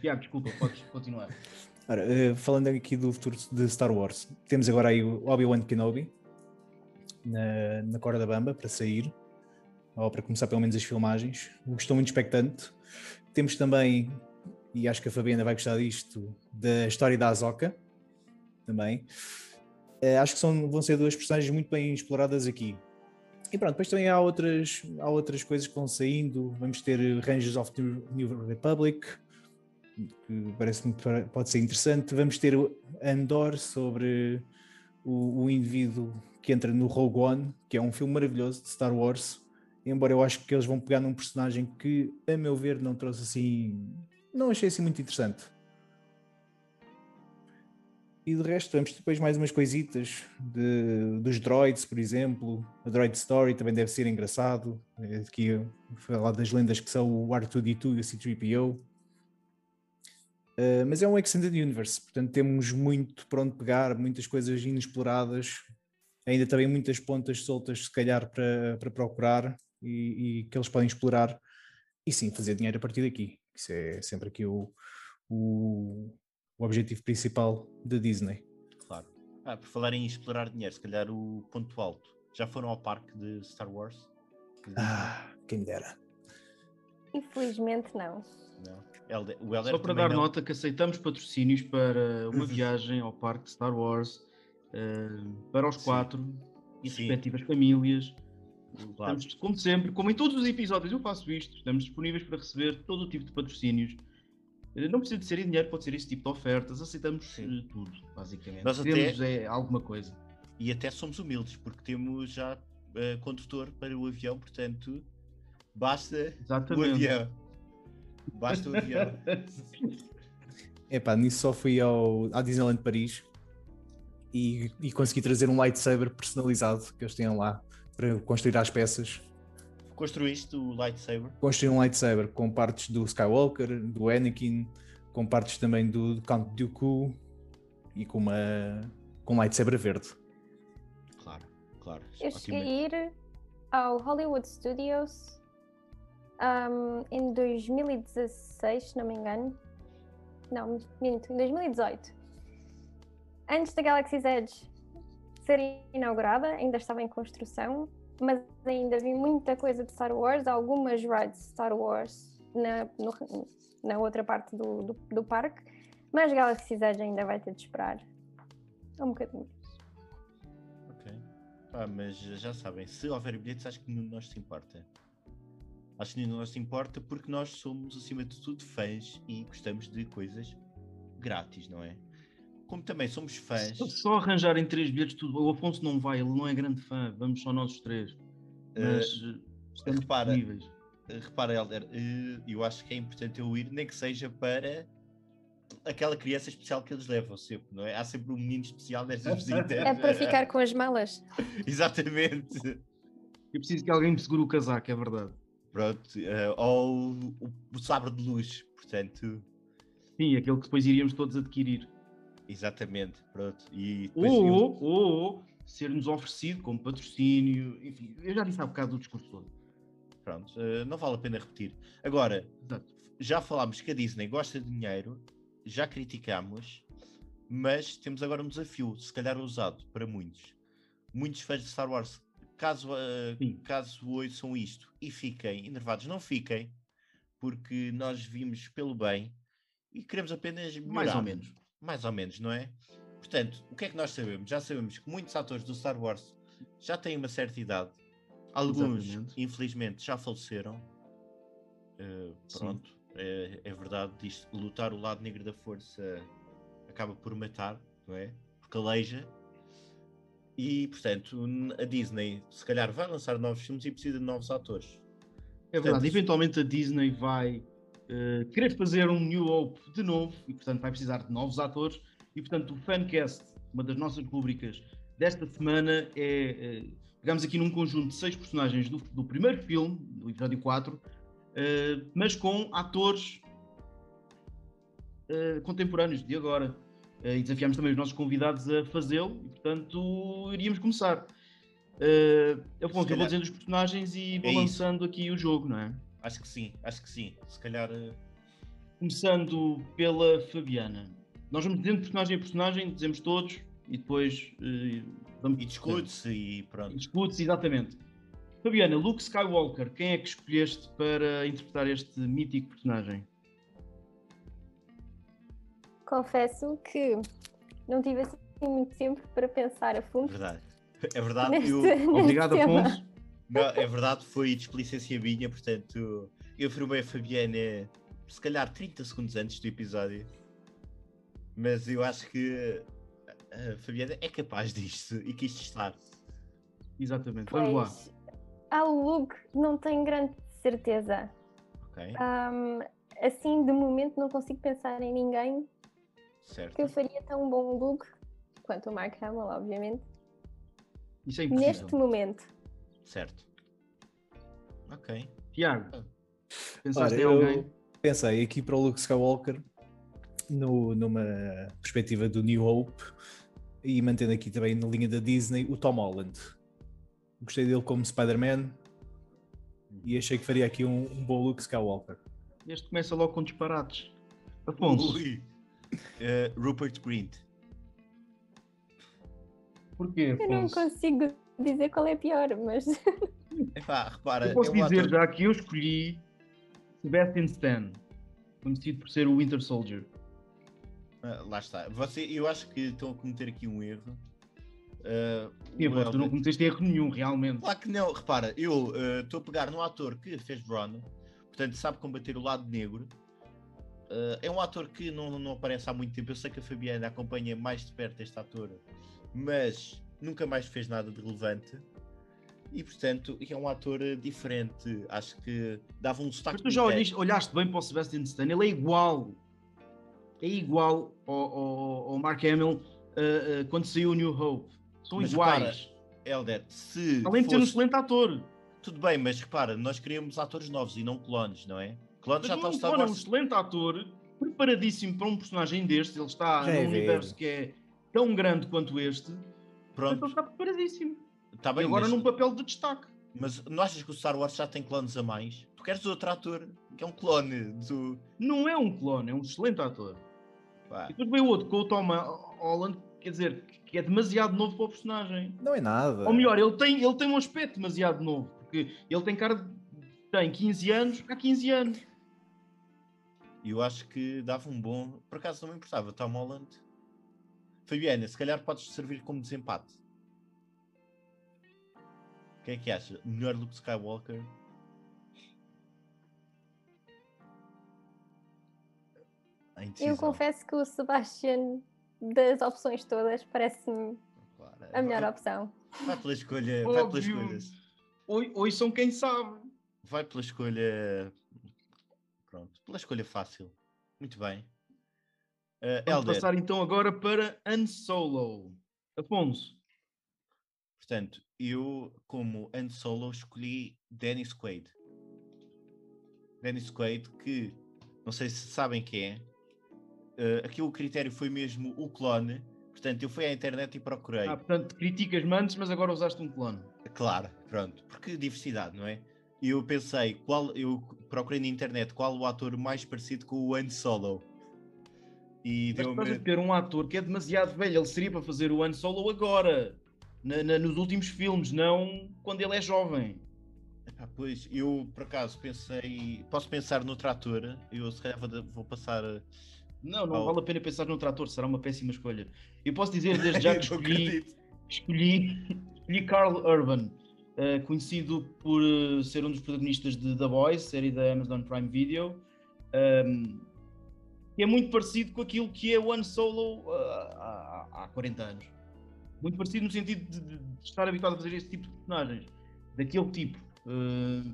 Tiago, desculpa, podes continuar. Ora, uh, falando aqui do futuro de Star Wars, temos agora aí o Obi-Wan Kenobi na, na corda bamba para sair, ou para começar pelo menos as filmagens. Estou muito expectante. Temos também, e acho que a Fabiana vai gostar disto, da história da Azoka também. Uh, acho que são, vão ser duas personagens muito bem exploradas aqui. E pronto, depois também há outras, há outras coisas que vão saindo. Vamos ter Rangers of the New Republic, que parece-me pode ser interessante. Vamos ter Andor sobre o, o, indivíduo que entra no Rogue One, que é um filme maravilhoso de Star Wars. Embora eu acho que eles vão pegar num personagem que, a meu ver, não trouxe assim. Não achei assim muito interessante. E de resto, temos depois mais umas coisitas de, dos droids, por exemplo. A Droid Story também deve ser engraçado. É aqui falar das lendas que são o R2D2 e o C3PO. Uh, mas é um Extended Universe, portanto temos muito para onde pegar, muitas coisas inexploradas, ainda também muitas pontas soltas, se calhar, para, para procurar e, e, que eles podem explorar e sim fazer dinheiro a partir daqui. Isso é sempre aqui o, o, o objetivo principal da Disney. Claro. Ah, por falar em explorar dinheiro, se calhar o ponto alto. Já foram ao parque de Star Wars? Ah, quem me dera. Infelizmente não. Não. Elder, o Elder Só para dar não. nota que aceitamos patrocínios para uma viagem ao parque de Star Wars uh, para os Sim. quatro e Sim. respectivas famílias. Claro. Estamos, como sempre, como em todos os episódios eu faço isto, estamos disponíveis para receber todo o tipo de patrocínios. Eh, não precisa de ser em dinheiro, pode ser esse tipo de ofertas, aceitamos Sim. Eh, tudo, basicamente. Nós temos até, é alguma coisa. E até somos humildes, porque temos já uh, condutor para o avião, portanto, basta Exatamente. o avião. Basta o avião. Epá, nisso só fui ao, à Disneyland Paris e, e consegui trazer um lightsaber personalizado que eles tinham lá para construir as peças. Construíste o lightsaber? Construí um lightsaber com partes do Skywalker, do Anakin, com partes também do, do Count Dooku e com uma com um lightsaber verde. Claro, claro. Eu cheguei a ir ao Hollywood Studios um, em 2016, se não me engano. Não, minto, em 2018. Antes da Galaxy's Edge ser inaugurada, ainda estava em construção, mas ainda vi muita coisa de Star Wars, algumas rides de Star Wars na, no, na outra parte do, do, do, parque, mas Galaxy's Edge ainda vai ter de esperar um bocadinho. Ok. Ah, mas já sabem, se houver bilhetes, acho que não nos se importa. Acho que não se importa porque nós somos, acima de tudo, fãs e gostamos de coisas grátis, não é? Como também somos fãs. Só, só arranjarem três bilhetes, tudo. O Afonso não vai, ele não é grande fã, vamos só nós os três. Mas uh, estamos repara, disponíveis. Uh, repara, Helder, eu acho que é importante eu ir, nem que seja para aquela criança especial que eles levam sempre, não é? Há sempre um menino especial nessas visitas. É para ficar com as malas. Exatamente. Eu preciso que alguém me segure o casaco, é verdade. Pronto, uh, ou o, o sabre de luz, portanto. Sim, aquele que depois iríamos todos adquirir. Exatamente, pronto. E ou, eu... ou ser-nos oferecido como patrocínio, enfim, eu já disse há bocado do discurso todo. Pronto, uh, não vale a pena repetir. Agora, Exato. já falámos que a Disney gosta de dinheiro, já criticámos, mas temos agora um desafio, se calhar usado para muitos. Muitos fãs de Star Wars caso, uh, caso ouçam isto e fiquem enervados, não fiquem, porque nós vimos pelo bem e queremos apenas melhorar. Mais ou menos. Mais ou menos, não é? Portanto, o que é que nós sabemos? Já sabemos que muitos atores do Star Wars já têm uma certa idade. Alguns, Exatamente. infelizmente, já faleceram. Uh, pronto, é, é, verdade. Diz, lutar o lado negro da força acaba por matar, não é? Porque aleija. E, portanto, a Disney se calhar vai lançar novos filmes e precisa de novos atores. É verdade, portanto, eventualmente a Disney vai uh, querer fazer um New Hope de novo e, portanto, vai precisar de novos atores. E, portanto, o Fancast, uma das nossas rubricas desta semana, é. Uh, pegamos aqui num conjunto de seis personagens do, do primeiro filme, do episódio 4, uh, eh, mas com atores contemporâneos de agora. Eh, e desafiámos também os nossos convidados a fazê-lo e, portanto, iríamos começar. Uh, eu, bom, eu vou dizendo os personagens e vou é lançando aqui o jogo, não é? Acho que sim, acho que sim. Se calhar. Uh... Começando pela Fabiana. Nós vamos dizendo personagem a personagem, dizemos todos e depois. Uh, vamos e discute-se e pronto. Discute-se, exatamente. Fabiana, Luke Skywalker, quem é que escolheste para interpretar este mítico personagem? confesso que não tive assim muito tempo para pensar a fundo. Verdade. É verdade. Neste, eu... Obrigado, Afonso. Não, é verdade, foi displicência minha, portanto, eu formei a Fabiana se calhar 30 segundos antes do episódio. Mas eu acho que a Fabiana é capaz disto e quis testar. Exatamente, vamos pois, lá. Ao look, não tenho grande certeza. Ok. Um, assim, de momento, não consigo pensar em ninguém certo. que faria tão bom look quanto o Mark Hamill, obviamente. Isso é impossível. Neste momento. Certo. Ok. Tiago, ah. pensaste Ora, em alguém? Pensei aqui para o Luke Skywalker no, numa perspectiva do New Hope e mantendo aqui também na linha da Disney o Tom Holland. Gostei dele como Spider-Man e achei que faria aqui um, um bom Luke Skywalker. Este começa logo com disparates. Afonso. Uh, Rupert Grint. Porquê, Afonso? Eu não consigo dizer qual é pior, mas. Epá, repara, eu posso dizer ator... já que eu escolhi Sebastian Stan, conhecido por ser o Winter Soldier. Ah, lá está. Você, eu acho que estão a cometer aqui um erro. Uh, Sim, tu não cometeste erro nenhum, realmente. Claro que não. Repara, eu ah, estou uh, a pegar num ator que fez Bron, portanto sabe combater o lado negro. Uh, é um ator que não, não aparece há muito tempo. Eu sei que a Fabiana acompanha mais de perto este ator, mas nunca mais fez nada de relevante. E portanto, é um ator diferente. Acho que dava um destaque. Mas tu já olhaste, olhaste bem para o Sebastian Stan, ele é igual é igual ao, ao, ao Mark Hamill uh, uh, quando saiu o New Hope. São mas iguais. Helder, se. Além de ser um excelente ator. Tudo bem, mas repara, nós queríamos atores novos e não clones, não é? Clones já está um clone é um excelente ator, preparadíssimo para um personagem deste. Ele está num universo que é tão grande quanto este. Pronto. Então está preparadíssimo. Está bem, e agora mas... num papel de destaque. Mas não achas que o Star Wars já tem clones a mais? Tu queres outro ator que é um clone do. Não é um clone, é um excelente ator. Pá. E depois veio outro com o Tom Holland, quer dizer, que é demasiado novo para o personagem. Não é nada. Ou melhor, ele tem, ele tem um aspecto demasiado novo, porque ele tem cara de. tem 15 anos, há 15 anos. E eu acho que dava um bom. Por acaso não me importava, Tom Holland. Fabiana, se calhar podes servir como desempate. O que é que acha? Melhor Luke Skywalker Eu confesso que o Sebastian, das opções todas, parece-me claro, a melhor vai, opção. Vai pela escolha. Vai pelas escolhas. Hoje, hoje são quem sabe. Vai pela escolha. Pronto, pela escolha fácil. Muito bem. Uh, Vamos passar então agora para Unsolo. Afonso. Portanto, eu, como Unsolo, escolhi Dennis Quaid. Dennis Quaid, que não sei se sabem quem é, uh, aqui o critério foi mesmo o clone. Portanto, eu fui à internet e procurei. Ah, portanto, criticas mantes, mas agora usaste um clone. Claro, pronto. Porque diversidade, não é? Eu pensei, qual, eu procurei na internet qual o ator mais parecido com o Han Solo. E mas estás a ter um ator que é demasiado velho, ele seria para fazer o Han Solo agora, na, na, nos últimos filmes, não quando ele é jovem. Ah, pois, eu por acaso pensei, posso pensar no trator, eu se calhar vou, passar não, não oh. vale a pena pensar no trator, será uma péssima escolha. Eu posso dizer desde já que escolhi, escolhi, escolhi Carl Urban, uh, conhecido por uh, ser um dos protagonistas de The Boys, série da Amazon Prime Video, um, que é muito parecido com aquilo que é One Solo uh, há, há 40 anos. Muito parecido no sentido de, de, estar habituado a fazer este tipo de personagens, daquele tipo.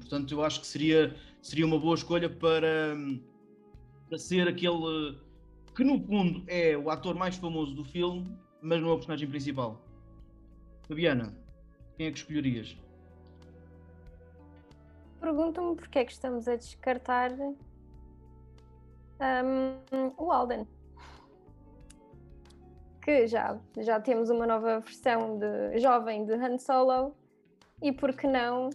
portanto, eu acho que seria, seria uma boa escolha para, para ser aquele que no fundo é o ator mais famoso do filme, mas não é o personagem principal. Fabiana, quem é que escolherias? Pergunto-me porque é que estamos a descartar um, o Alden. Que já, já temos uma nova versão de jovem de Han Solo e por que não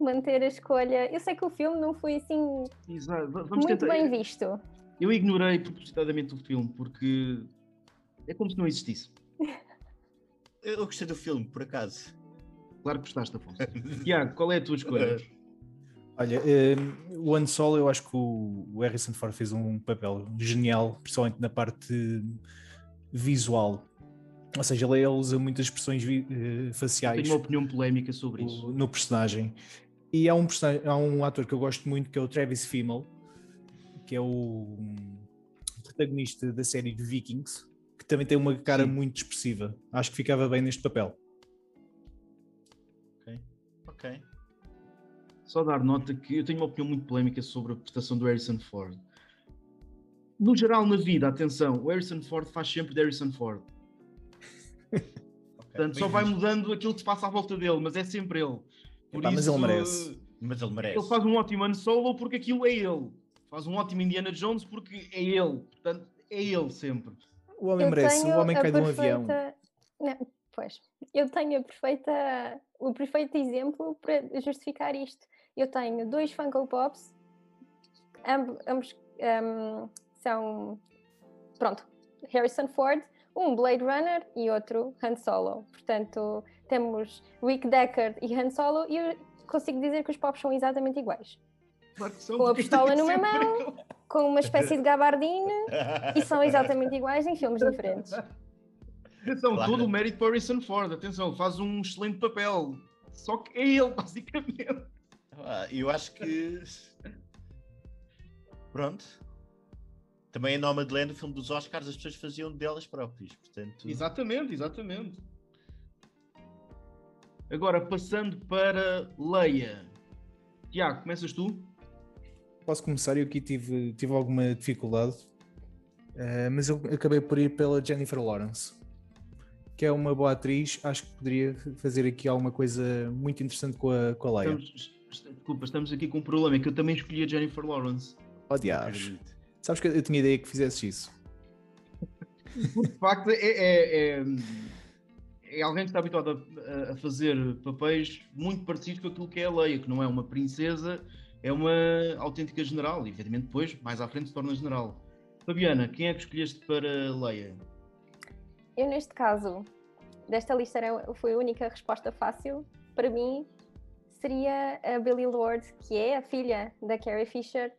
manter a escolha? Eu sei que o filme não foi assim Exato. Vamos muito tentar... bem visto. Eu ignorei propositadamente o filme porque é como se não existisse. Eu gostei do filme, por acaso. Claro que gostaste, Afonso. Tiago, qual é a tua escolha? Olha, eh, o Han Solo, eu acho que o Harrison Ford fez um papel genial, principalmente na parte visual. Ou seja, ele usa muitas expressões uh, faciais. Tenho uma opinião polémica sobre isso. No personagem. E há um, há um ator que eu gosto muito que é o Travis Fimmel, que é o protagonista da série de Vikings, que também tem uma cara Sim. muito expressiva. Acho que ficava bem neste papel. Ok, ok. Só dar nota que eu tenho uma opinião muito polémica sobre a prestação do Harrison Ford. no geral na vida, atenção, o Harrison Ford faz sempre de Harrison Ford. okay, Portanto, só vai mudando aquilo que se passa à volta dele, mas é sempre ele. Por Epá, isso, mas ele merece. Mas ele merece. Ele faz um ótimo Han Solo porque aquilo é ele. Faz um ótimo Indiana Jones porque é ele. Portanto, é ele sempre. O homem eu merece, o homem cai perfeita... de um avião. Não, pois, eu tenho a perfeita, o perfeito exemplo para justificar isto. Eu tenho dois Funko Pops, ambos um, são, pronto, Harrison Ford, um Blade Runner e outro Han Solo. Portanto, temos Rick Deckard e Han Solo e eu consigo dizer que os pops são exatamente iguais. com a pistola numa mão, com uma espécie de gabardine e são exatamente iguais em filmes diferentes. Atenção, claro. todo o mérito para Harrison Ford. Atenção, faz um excelente papel. Só que é ele, basicamente. Ah, eu acho que. Pronto. Também a Nomadland, o filme dos Oscars, as pessoas faziam delas próprias. Portanto... Exatamente, exatamente. Agora, passando para Leia. Tiago, começas tu? Posso começar? Eu aqui tive, tive alguma dificuldade, uh, mas eu acabei por ir pela Jennifer Lawrence que é uma boa atriz, acho que poderia fazer aqui alguma coisa muito interessante com a, com a Leia. Estamos, desculpa, estamos aqui com um problema, é que eu também escolhi a Jennifer Lawrence. Oh. Sabes que eu tinha ideia que fizesses isso. de facto, é, é, é, é, alguém que está habituado a, a, fazer papéis muito parecidos com aquilo que é a Leia, que não é uma princesa, é uma autêntica general, e evidentemente depois, mais à frente, se torna general. Fabiana, quem é que escolheste para Leia? Eu, neste caso, desta lista era, foi a única resposta fácil. Para mim, seria a Billy Lord, que é a filha da Carrie Fisher,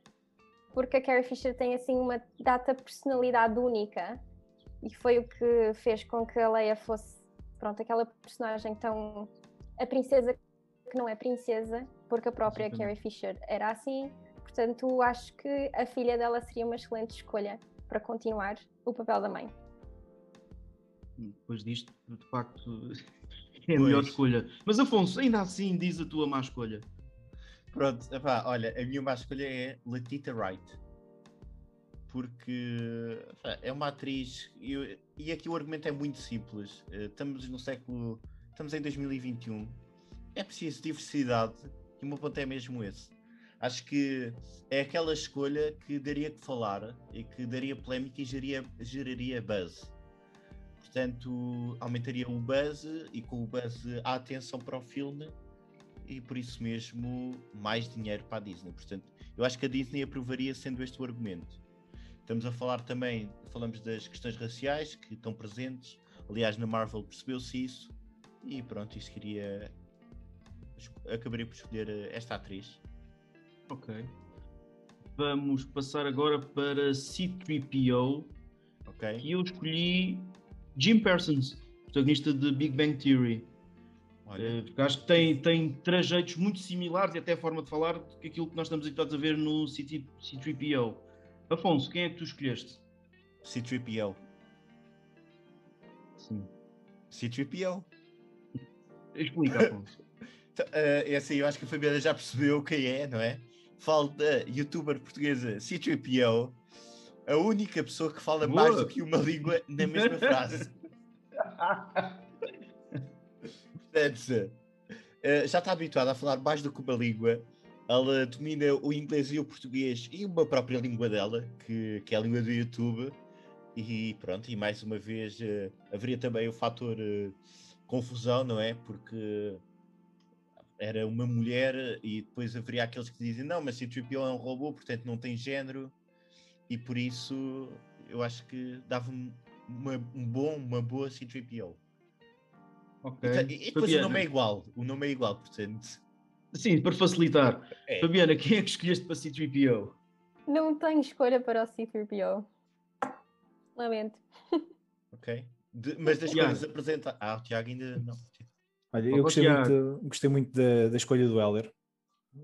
porque a Carrie Fisher tem assim uma data personalidade única e foi o que fez com que a Leia fosse, pronto, aquela personagem tão a princesa que não é princesa, porque a própria Carrie Fisher era assim. Portanto, acho que a filha dela seria uma excelente escolha para continuar o papel da mãe depois disto, de facto, é a melhor escolha. Mas Afonso, ainda assim diz a tua má escolha. Pronto, epá, olha, a minha má escolha é Letita Wright. Porque epá, é uma atriz e, e aqui o argumento é muito simples. Eh, estamos no século. Estamos em 2021. É preciso diversidade e o meu ponto é mesmo esse. Acho que é aquela escolha que daria que falar e que daria polémica e geraria, geraria buzz portanto aumentaria o buzz e com o buzz a atenção para o filme e por isso mesmo mais dinheiro para a Disney. Portanto, eu acho que a Disney aprovaria sendo este o argumento. Estamos a falar também, falamos das questões raciais que estão presentes. Aliás, na Marvel percebeu-se isso e pronto, isso queria acabaria por escolher eh, esta atriz. Ok. Vamos passar agora para C3PO. Ok. E eu escolhi Jim Parsons, protagonista de Big Bang Theory. Olha. Porque acho que tem, tem trajeitos muito similares e até a forma de falar do que aquilo que nós estamos habituados a ver no C3PO. Afonso, quem é que tu escolheste? C3PO. Sim. C3PO. Explica, Afonso. uh, é assim, eu acho que a Fabiana já percebeu quem é, não é? Falo da youtuber portuguesa C3PO a única pessoa que fala Boa. mais do que uma língua na mesma frase. Portanto, uh, já está habituada a falar mais do que uma língua. Ela domina o inglês e o português e uma própria língua dela, que, que é a língua do YouTube. E pronto, e mais uma vez uh, haveria também o fator uh, confusão, não é? Porque era uma mulher e depois haveria aqueles que dizem não, mas C-3PO é um robô, portanto não tem género e por isso eu acho que dava uma, um bom, uma boa C3PO. Ok. E, e depois Fabiana. o nome é igual, o nome é igual, portanto. Sim, para facilitar. É. Fabiana, quem é que escolheste para C3PO? Não tenho escolha para o C3PO. Lamento. Ok. De, mas das coisas apresenta. Ah, o Tiago ainda não. Olha, eu gostei muito, gostei muito da, da escolha do Heller.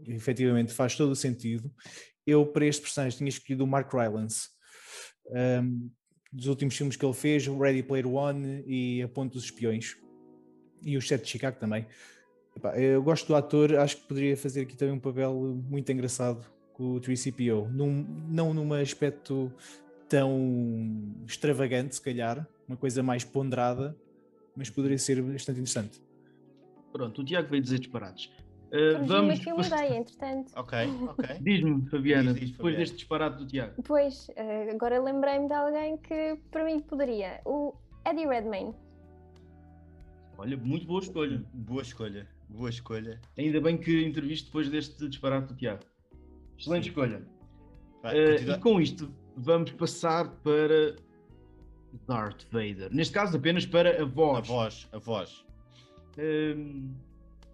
Efetivamente faz todo o sentido eu para este personagem tinha escolhido o Mark Rylance. Um, dos últimos filmes que ele fez, o Ready Player One e A Ponte dos Espiões. E o Sete de Chicago também. Epá, eu gosto do ator, acho que poderia fazer aqui também um papel muito engraçado com o 3CPO. Num, não num aspecto tão extravagante, se calhar, uma coisa mais ponderada, mas poderia ser bastante interessante. Pronto, o Tiago veio dizer disparados. Uh, vamos aqui uma ideia, entretanto. Ok, ok. Diz-me, Fabiana, diz, diz, depois Fabiana. deste disparate do Tiago. Pois, uh, agora lembrei-me de alguém que para mim poderia. O Eddie Redmayne. Olha, muito boa escolha. Boa escolha, boa escolha. Ainda bem que interviste depois deste disparate do Tiago. Excelente Sim. escolha. Vai, uh, e com isto, vamos passar para Darth Vader. Neste caso, apenas para a voz. A voz, a voz. Uh,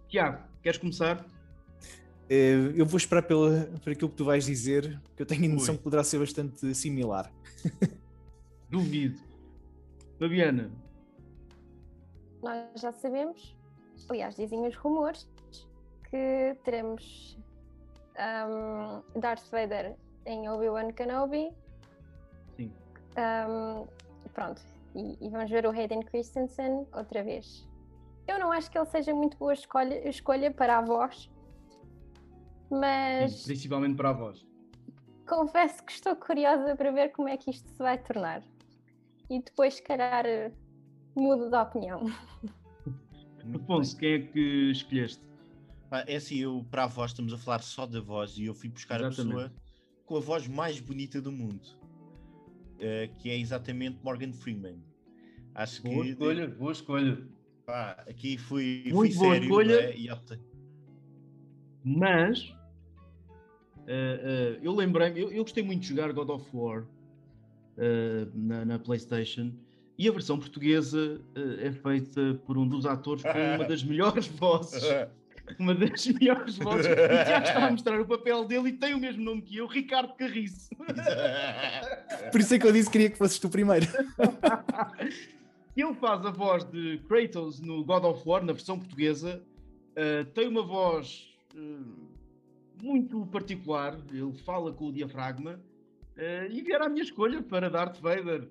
Tiago, queres começar? Uh, eu vou esperar pela, por aquilo que tu vais dizer, que eu tenho a noção Ui. que poderá ser bastante similar. Duvido. Fabiana. Nós já sabemos, aliás, dizem os rumores, que teremos um, Darth Vader em Obi-Wan Kenobi. Sim. Um, pronto, e, e, vamos ver o Hayden Christensen outra vez. Eu não acho que ele seja muito boa escolha, escolha para a voz, mas. Sim, principalmente para a voz. Confesso que estou curiosa para ver como é que isto se vai tornar. E depois, se calhar, mudo de opinião. Afonso, quem é que escolheste? Ah, é assim, eu para a voz estamos a falar só da voz e eu fui buscar Exatamente. a pessoa com a voz mais bonita do mundo, uh, que é exatamente Morgan Freeman. Acho boa que. Escolha, de... Boa escolha, Pá, aqui fui, Muito fui boa sério, escolha. É? E Mas uh, uh, eu lembrei-me, eu, eu, gostei muito de jogar God of War na, na PlayStation e a versão portuguesa é feita por um dos atores com uma das melhores vozes uma das melhores vozes. O Tiago estava a mostrar o papel dele e tem o mesmo nome que eu, Ricardo Carriço. Por isso é que eu disse que queria que fosses tu primeiro. Ele faz a voz de Kratos no God of War, na versão portuguesa. Uh, tem uma voz uh, muito particular. Ele fala com o diafragma. Uh, e vier a minha escolha para Darth Vader.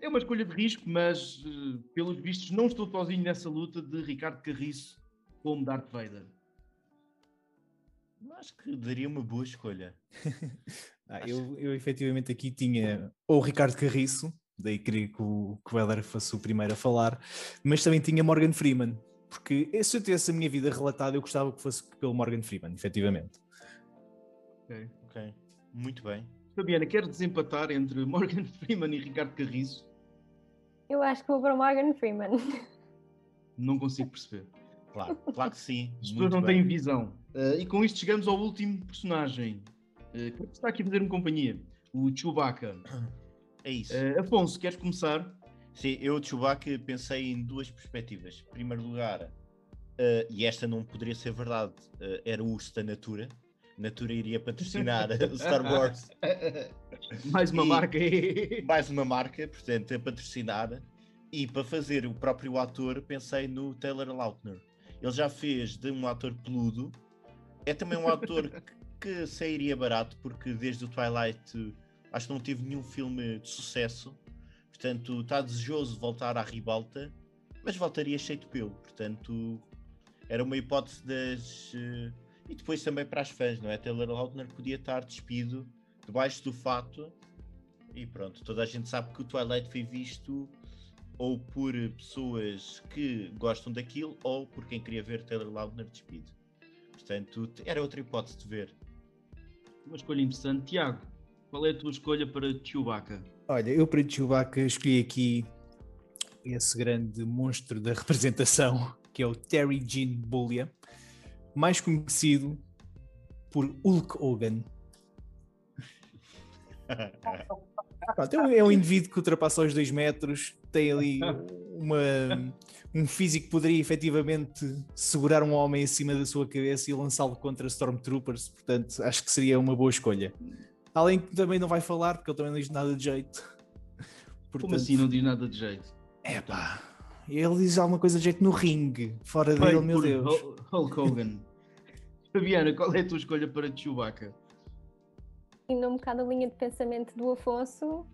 é uma escolha de risco, mas pelos vistos não estou sozinho nessa luta de Ricardo Carriço como Darth Vader? Acho que daria uma boa escolha. ah, eu, eu efetivamente aqui tinha ou o Ricardo Carriço, daí queria que o, que o Heller fosse o primeiro a falar, mas também tinha Morgan Freeman, porque se eu tivesse a minha vida relatada, eu gostava que fosse pelo Morgan Freeman, efetivamente. Ok, ok. Muito bem. Fabiana, queres desempatar entre Morgan Freeman e Ricardo Carriço? Eu acho que vou para Morgan Freeman. Não consigo perceber. Claro, claro que sim. As pessoas não bem. têm visão. Uh, e com isto chegamos ao último personagem uh, que está aqui a fazer-me companhia, o Chewbacca. É isso. Uh, Afonso, queres começar? Sim, eu, Chewbacca, pensei em duas perspectivas. Em primeiro lugar, uh, e esta não poderia ser verdade, uh, era o urso da Natura. Natura iria patrocinar o Star Wars. mais uma e, marca mais uma marca, portanto, a patrocinar. E para fazer o próprio ator, pensei no Taylor Lautner. Ele já fez de um ator peludo. É também um ator que, que sairia barato, porque desde o Twilight acho que não teve nenhum filme de sucesso. Portanto, está desejoso de voltar à ribalta, mas voltaria cheio de pelo. Portanto, era uma hipótese das. Uh, e depois também para as fãs, não é? Taylor Lautner podia estar despido debaixo do fato. E pronto, toda a gente sabe que o Twilight foi visto ou por pessoas que gostam daquilo, ou por quem queria ver Taylor Lautner despido. Portanto, era outra hipótese de ver. Uma escolha interessante. Tiago, qual é a tua escolha para Chewbacca? Olha, eu para Chewbacca escolhi aqui esse grande monstro da representação, que é o Terry Jean Bullia, mais conhecido por Hulk Hogan. Pronto, é um indivíduo que ultrapassa os 2 metros, tem ali uma, um físico que poderia efetivamente segurar um homem acima da sua cabeça e lançá-lo contra Stormtroopers, portanto acho que seria uma boa escolha. Além que também não vai falar, porque ele também não diz nada de jeito. Portanto, Como assim não diz nada de jeito? É pá, ele diz alguma coisa de jeito no ringue, fora dele, meu Deus. Hulk Hogan. Fabiana, qual é a tua escolha para Chewbacca? Indo um bocado a linha de pensamento do Afonso,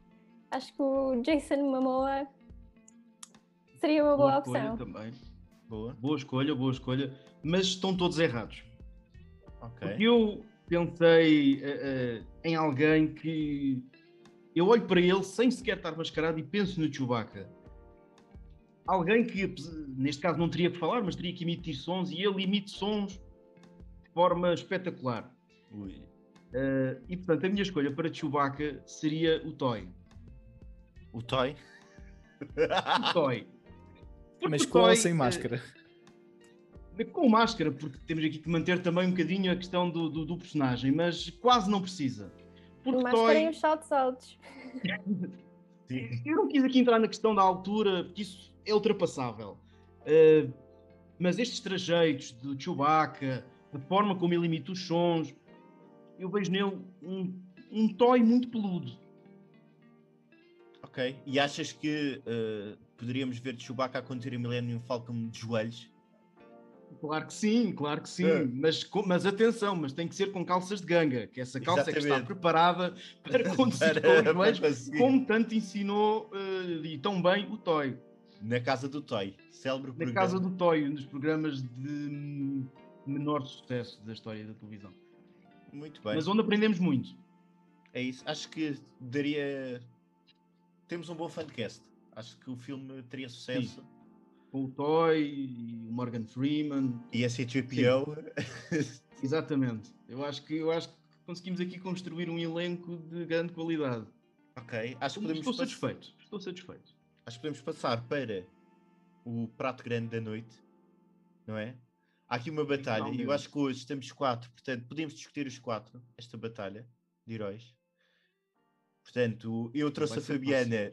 acho que o Jason Momoa Seria uma boa, boa opção. também. Boa. boa escolha, boa escolha. Mas estão todos errados. Ok. Porque eu pensei uh, uh, em alguém que eu olho para ele sem sequer estar mascarado e penso no Chewbacca. Alguém que, neste caso, não teria que falar, mas teria que emitir sons e ele emite sons de forma espetacular. Uh, e portanto, a minha escolha para Chewbacca seria o Toy. O Toy? o Toy. Porque mas com ou sem máscara? Com máscara, porque temos aqui que manter também um bocadinho a questão do, do, do personagem, mas quase não precisa. Porque máscara Toy... e os saltos altos. Eu não quis aqui entrar na questão da altura, porque isso é ultrapassável. Uh, mas estes trajeitos do Chewbacca, a forma como ele imita os sons, eu vejo nele um, um toy muito peludo. Ok. E achas que uh, poderíamos ver Chewbacca acontecer em Millennium Falcon de joelhos? Claro que sim, claro que sim. É. Mas, mas atenção, mas tem que ser com calças de ganga, que essa calça é que está preparada para conduzir com os joelhos, como tanto ensinou uh, e tão bem o Toy. Na casa do Toy, célebre Na programa. casa do Toy, um dos programas de menor sucesso da história da televisão. Muito bem. Mas onde aprendemos muito. É isso. Acho que daria. Temos um bom fancast. Acho que o filme teria sucesso. Sim com o Toy, o Morgan Freeman. E a C3PO. Exatamente. Eu acho, que, eu acho que conseguimos aqui construir um elenco de grande qualidade. Ok. Acho que podemos Estou satisfeito. Estou satisfeito. Acho que podemos passar para o prato grande da noite, não é? Há aqui uma batalha, eu acho que hoje estamos quatro, portanto, podemos discutir os quatro, esta batalha de heróis. Portanto, eu trouxe a Fabiana,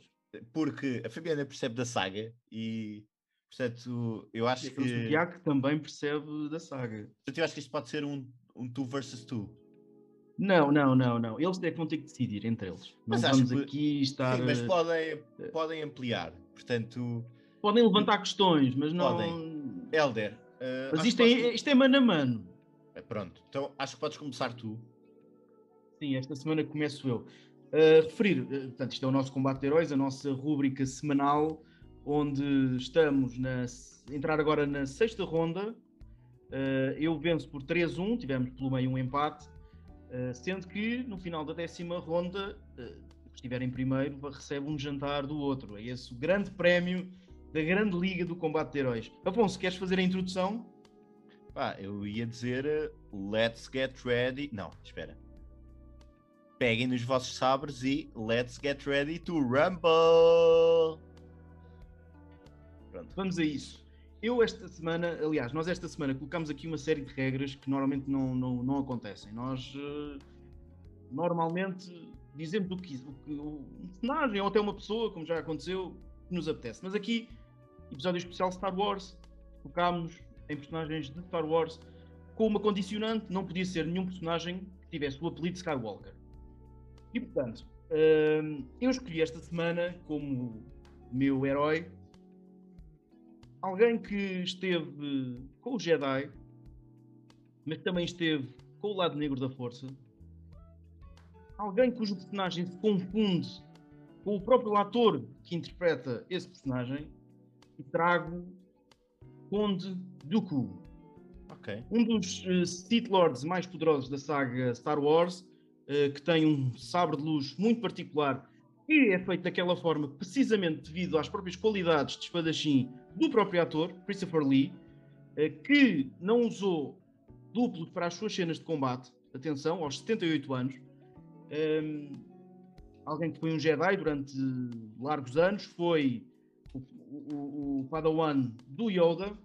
porque a Fabiana percebe da saga e Portanto, eu acho que. O Tiago também percebe da saga. Portanto, eu acho que isto pode ser um, um two versus two. Não, não, não, não. Eles é que vão ter que decidir entre eles. Mas não vamos que... aqui estar. Sim, mas podem, podem ampliar. Portanto. Podem levantar questões, mas não. Podem. Helder. Uh, mas isto é, isto é mano a mano. É, pronto. Então acho que podes começar tu. Sim, esta semana começo eu. Uh, referir, uh, portanto, isto é o nosso combate de heróis, a nossa rúbrica semanal onde estamos a entrar agora na sexta ronda. Uh, eu venço por 3-1, tivemos pelo meio um empate, uh, sendo que no final da décima ronda, uh, que estiver em primeiro, recebe um jantar do outro. É esse o grande prémio da grande liga do combate de heróis. Afonso, queres fazer a introdução? Ah, eu ia dizer let's get ready. Não, espera. Peguem nos vossos sabres e let's get ready to rumble! Pronto, vamos a isso. Eu esta semana, aliás, nós esta semana colocamos aqui uma série de regras que normalmente não, não, não acontecem. Nós uh, normalmente dizemos o que, o que um personagem ou até uma pessoa, como já aconteceu, nos apetece. Mas aqui, episódio especial Star Wars, focámos em personagens de Star Wars com uma condicionante, não podia ser nenhum personagem que tivesse o apelido Skywalker. E portanto, uh, eu escolhi esta semana como meu herói alguém que esteve com o Jedi, mas também esteve com o lado negro da força, alguém cujo personagem se confunde com o próprio ator que interpreta esse personagem, e trago Conde Dooku. Okay. Um dos uh, Sith Lords mais poderosos da saga Star Wars, uh, que tem um sabre de luz muito particular e é feito daquela forma precisamente devido às próprias qualidades de espadachim do próprio ator, Christopher Lee, eh, que não usou duplo para as suas cenas de combate, atenção, aos 78 anos, um, ehm, alguém que foi um Jedi durante largos anos, foi o, o, o Padawan do Yoda,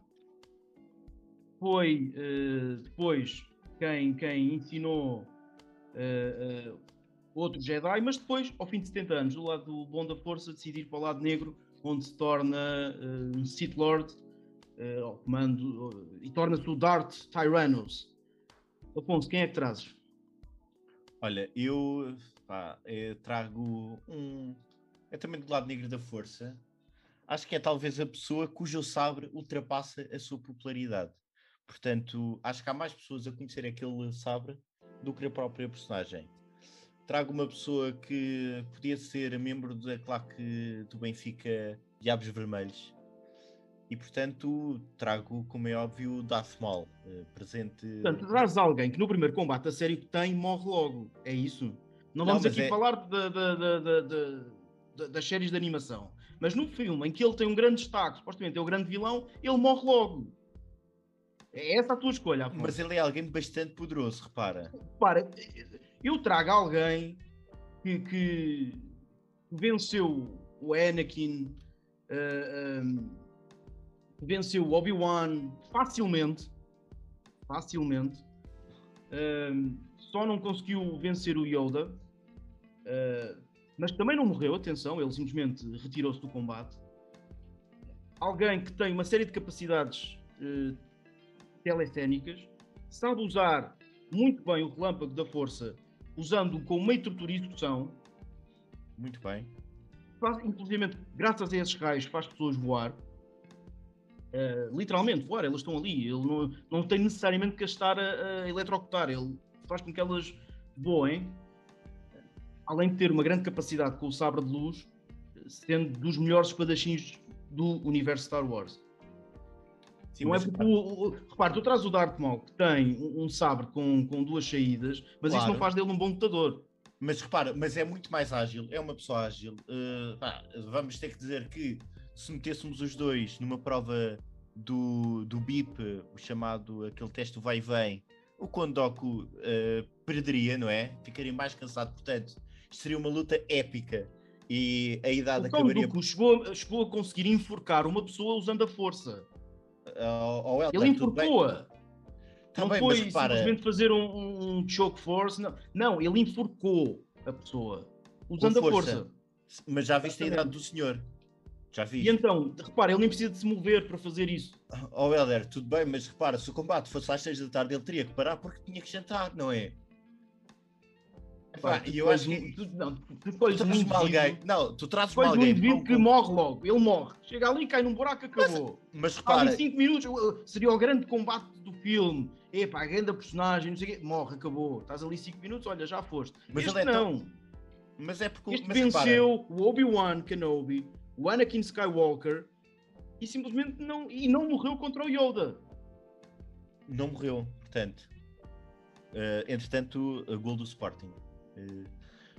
foi uh, depois quem, quem ensinou uh, uh, outro Jedi, mas depois, ao fim de 70 anos, do lado bom da força, decidir para o lado negro, onde se torna uh, um Sith Lord uh, ao comando uh, e torna-se o Darth Tyrannus. Afonso, quem é que trazes? Olha, eu, pá, eu trago um. É também do lado negro da força. Acho que é talvez a pessoa cujo sabre ultrapassa a sua popularidade. Portanto, acho que há mais pessoas a conhecer aquele sabre do que a própria personagem trago uma pessoa que podia ser membro da claque do Benfica Diabos Vermelhos. E portanto trago, como é óbvio, Darth Maul, uh, presente. Portanto, trazes alguém que no primeiro combate a série que tem morre logo, é isso? Não vamos não, aqui é... falar de, de, de, das séries de animação. Mas no filme em que ele tem um grande destaque, supostamente é o grande vilão, ele morre logo. É essa a tua escolha. Afonso. Mas ele é alguém bastante poderoso, repara. Repara, eu trago alguém que, que venceu o Anakin, uh, eh, um, ehm, venceu o Obi-Wan facilmente. Facilmente. Um, ehm, só não conseguiu vencer o Yoda. Uh, mas também não morreu, atenção, ele simplesmente retirou-se do combate. Alguém que tem uma série de capacidades uh, telecénicas, sabe usar muito bem o relâmpago da força, usando-o como meio de execução. Muito bem. Faz, inclusive, graças a esses raios, faz pessoas voar. Uh, literalmente voar, elas estão ali. Ele não, não tem necessariamente que gastar a, a eletrocutar, ele faz com que elas voem além de ter uma grande capacidade com o sabre de luz, sendo dos melhores espadachins do universo Star Wars. Sim, não é porque, o, o, repare, tu traz o Darth Maul que tem um, um sabre com, com duas saídas, mas claro. isso não faz dele um bom lutador. Mas repara, mas é muito mais ágil, é uma pessoa ágil. Uh, pá, vamos ter que dizer que se metêssemos os dois numa prova do, do BIP, o chamado aquele teste do vai e vem, o Kondoku uh, perderia, não é? Ficaria mais cansado, portanto, seria uma luta épica e a idade o acabaria. Duco chegou, chegou a conseguir enforcar uma pessoa usando a força. Uh, oh, ele enforcou-a. Não bem, foi repara... simplesmente fazer um, um, choke force. Não. não, ele enforcou a pessoa usando a força. Mas já viste a idade do senhor. Já vi. E então, repara, ele nem precisa de se mover para fazer isso. Oh, Helder, tudo bem, mas repara, se o combate fosse às 6 da tarde, ele teria que parar porque tinha que jantar, não é? E eu acho que tu, não, tu tu um alguém. Não, tu trazes um alguém. um indivíduo que morre logo, ele morre, chega ali, cai num buraco, acabou. Mas, mas repara. 5 minutos seria o grande combate do filme. Epá, a grande personagem, não sei o quê, morre, acabou. Estás ali 5 minutos, olha, já foste. Mas este ele é não. Tão... Mas é porque. Este venceu repara. o Obi-Wan Kenobi, o Anakin Skywalker e simplesmente não, e não morreu contra o Yoda. Não morreu, portanto. Uh, entretanto, a gol do Sporting.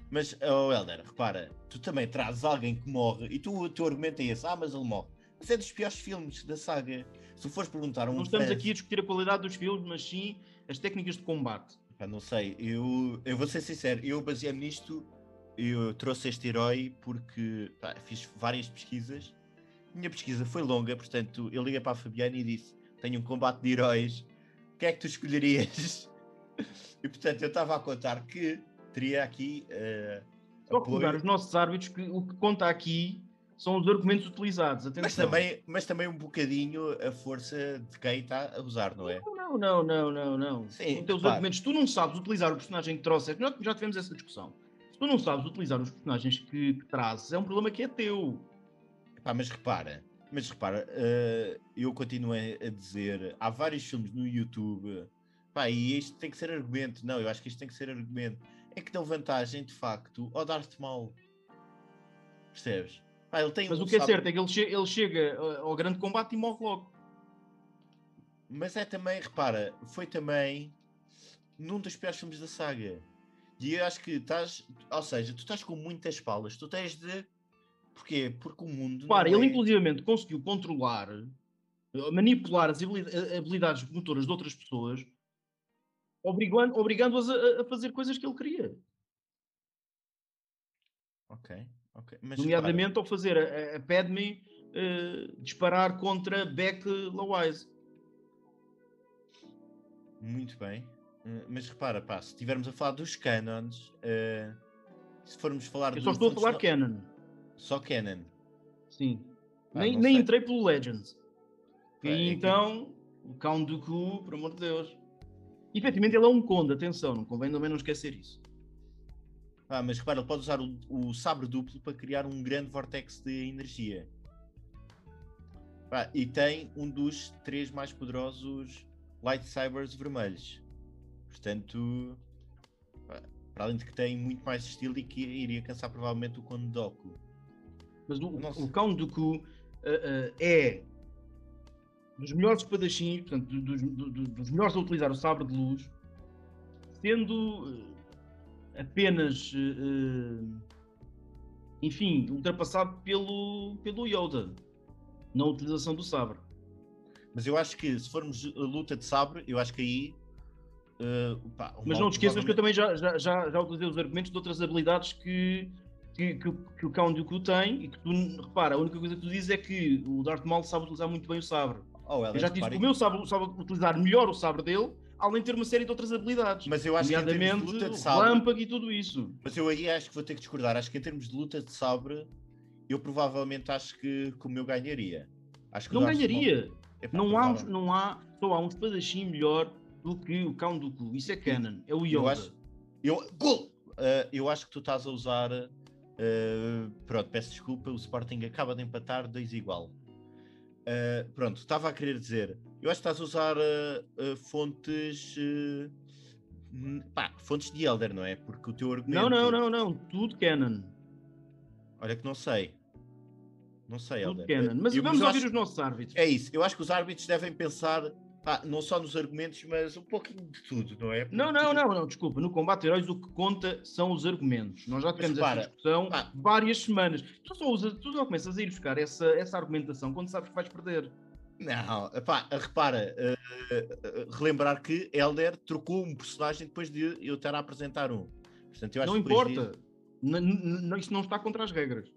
Mas, oh Helder, repara, tu também trazes alguém que morre e tu, o teu argumento é esse, ah, mas ele morre. Mas é dos piores filmes da saga. Se fores perguntar a um Não estamos fã... aqui a discutir a qualidade dos filmes, mas sim as técnicas de combate. Pá, não sei, eu, eu vou ser sincero, eu baseei-me nisto, eu trouxe este herói porque pá, fiz várias pesquisas. Minha pesquisa foi longa, portanto, eu liguei para a Fabiana e disse: Tenho um combate de heróis, o que é que tu escolherias? E portanto, eu estava a contar que teria aqui. Uh, Só apoio... os nossos árbitros que o que conta aqui são os argumentos utilizados. Atenção. Mas também, mas também um bocadinho a força de quem está a usar, não é? Não, não, não, não, não. Sim, os argumentos, tu não sabes utilizar o personagem que trouxeste, nós já tivemos essa discussão. Se tu não sabes utilizar os personagens que, que trazes, é um problema que é teu. Epá, mas repara, mas repara, uh, eu continuo a dizer, há vários filmes no YouTube, pá, e isto tem que ser argumento. Não, eu acho que isto tem que ser argumento é que dão vantagem, de facto, ao Darth Maul. Percebes? Ah, ele tem Mas um o que é certo é que ele, che ele chega ao grande combate e morre logo. Mas é também, repara, foi também num dos piores filmes da saga. E eu acho que estás, ou seja, tu estás com muitas palas, tu tens de. Porquê? Porque o mundo. Para, ele é... inclusivamente conseguiu controlar, manipular as habilidades motoras de outras pessoas obrigando-as obrigando a, a, fazer coisas que ele queria. Ok, ok. Mas, Nomeadamente ao fazer a, a Padme uh, disparar contra Beck Lawise. Muito bem. Uh, mas repara, pá, se estivermos a falar dos canons, uh, se formos falar Eu só estou a falar canon. Só canon. Sim. nem, nem entrei pelo Legends. e é então, o Count Dooku, por amor de Deus. E, efetivamente ele é um conde, atenção, não convém também não esquecer isso. Ah, mas repara, ele pode usar o, o sabre duplo para criar um grande vortex de energia. Ah, e tem um dos três mais poderosos lightsabers vermelhos. Portanto, para além de que tem muito mais estilo e que iria cansar provavelmente o Conde Doku. Mas o, o Count Dooku uh, uh, é dos melhores espadachins, portanto, dos, dos, dos, melhores a utilizar o sabre de luz, sendo apenas, uh, enfim, ultrapassado pelo, pelo Yoda na utilização do sabre. Mas eu acho que se formos luta de sabre, eu acho que aí. Uh, pá, Mas não te esqueças que eu também já, já, já, já utilizei os argumentos de outras habilidades que, que, que, que o Count Dooku tem e que tu, repara, a única coisa que tu dizes é que o Darth Maul sabe utilizar muito bem o sabre. Oh, eu já disse que o meu sabe, sabe utilizar melhor o sabre dele, além de ter uma série de outras habilidades. Mas eu acho que em termos de luta de sabre, lâmpago e tudo isso. Mas eu aí acho que vou ter que discordar. Acho que em termos de luta de sabre, eu provavelmente acho que, que o meu ganharia. Acho que não ganharia. não, há, não há, só há um espadachim melhor do que o Count Dooku. Isso é canon. É o Yoda. Eu acho, eu, uh, eu acho que tu estás a usar. Uh, pronto, peço desculpa. O Sporting acaba de empatar dois igual. Uh, pronto, estava a querer dizer. Eu acho que estás a usar fontes. Pá, fontes de Elder, não é? Porque o teu argumento. Não, não, não, não. Tudo canon. Olha que não sei. Não sei, Helder. Mas eu, vamos ouvir acho... os nossos árbitros. É isso. Eu acho que os árbitros devem pensar ah, não só nos argumentos, mas um pouquinho de tudo, não é? Porque... Não, não, não, não, desculpa. No combate heróis o que conta são os argumentos. Nós já tivemos essa discussão ah. várias semanas. Tu só, usa, tu só começas a ir buscar essa, essa argumentação quando sabes que vais perder. Não, pá, repara, uh, uh, relembrar que Elder trocou um personagem depois de eu estar a apresentar um. Portanto, não importa. Disso... Isso não está contra as regras.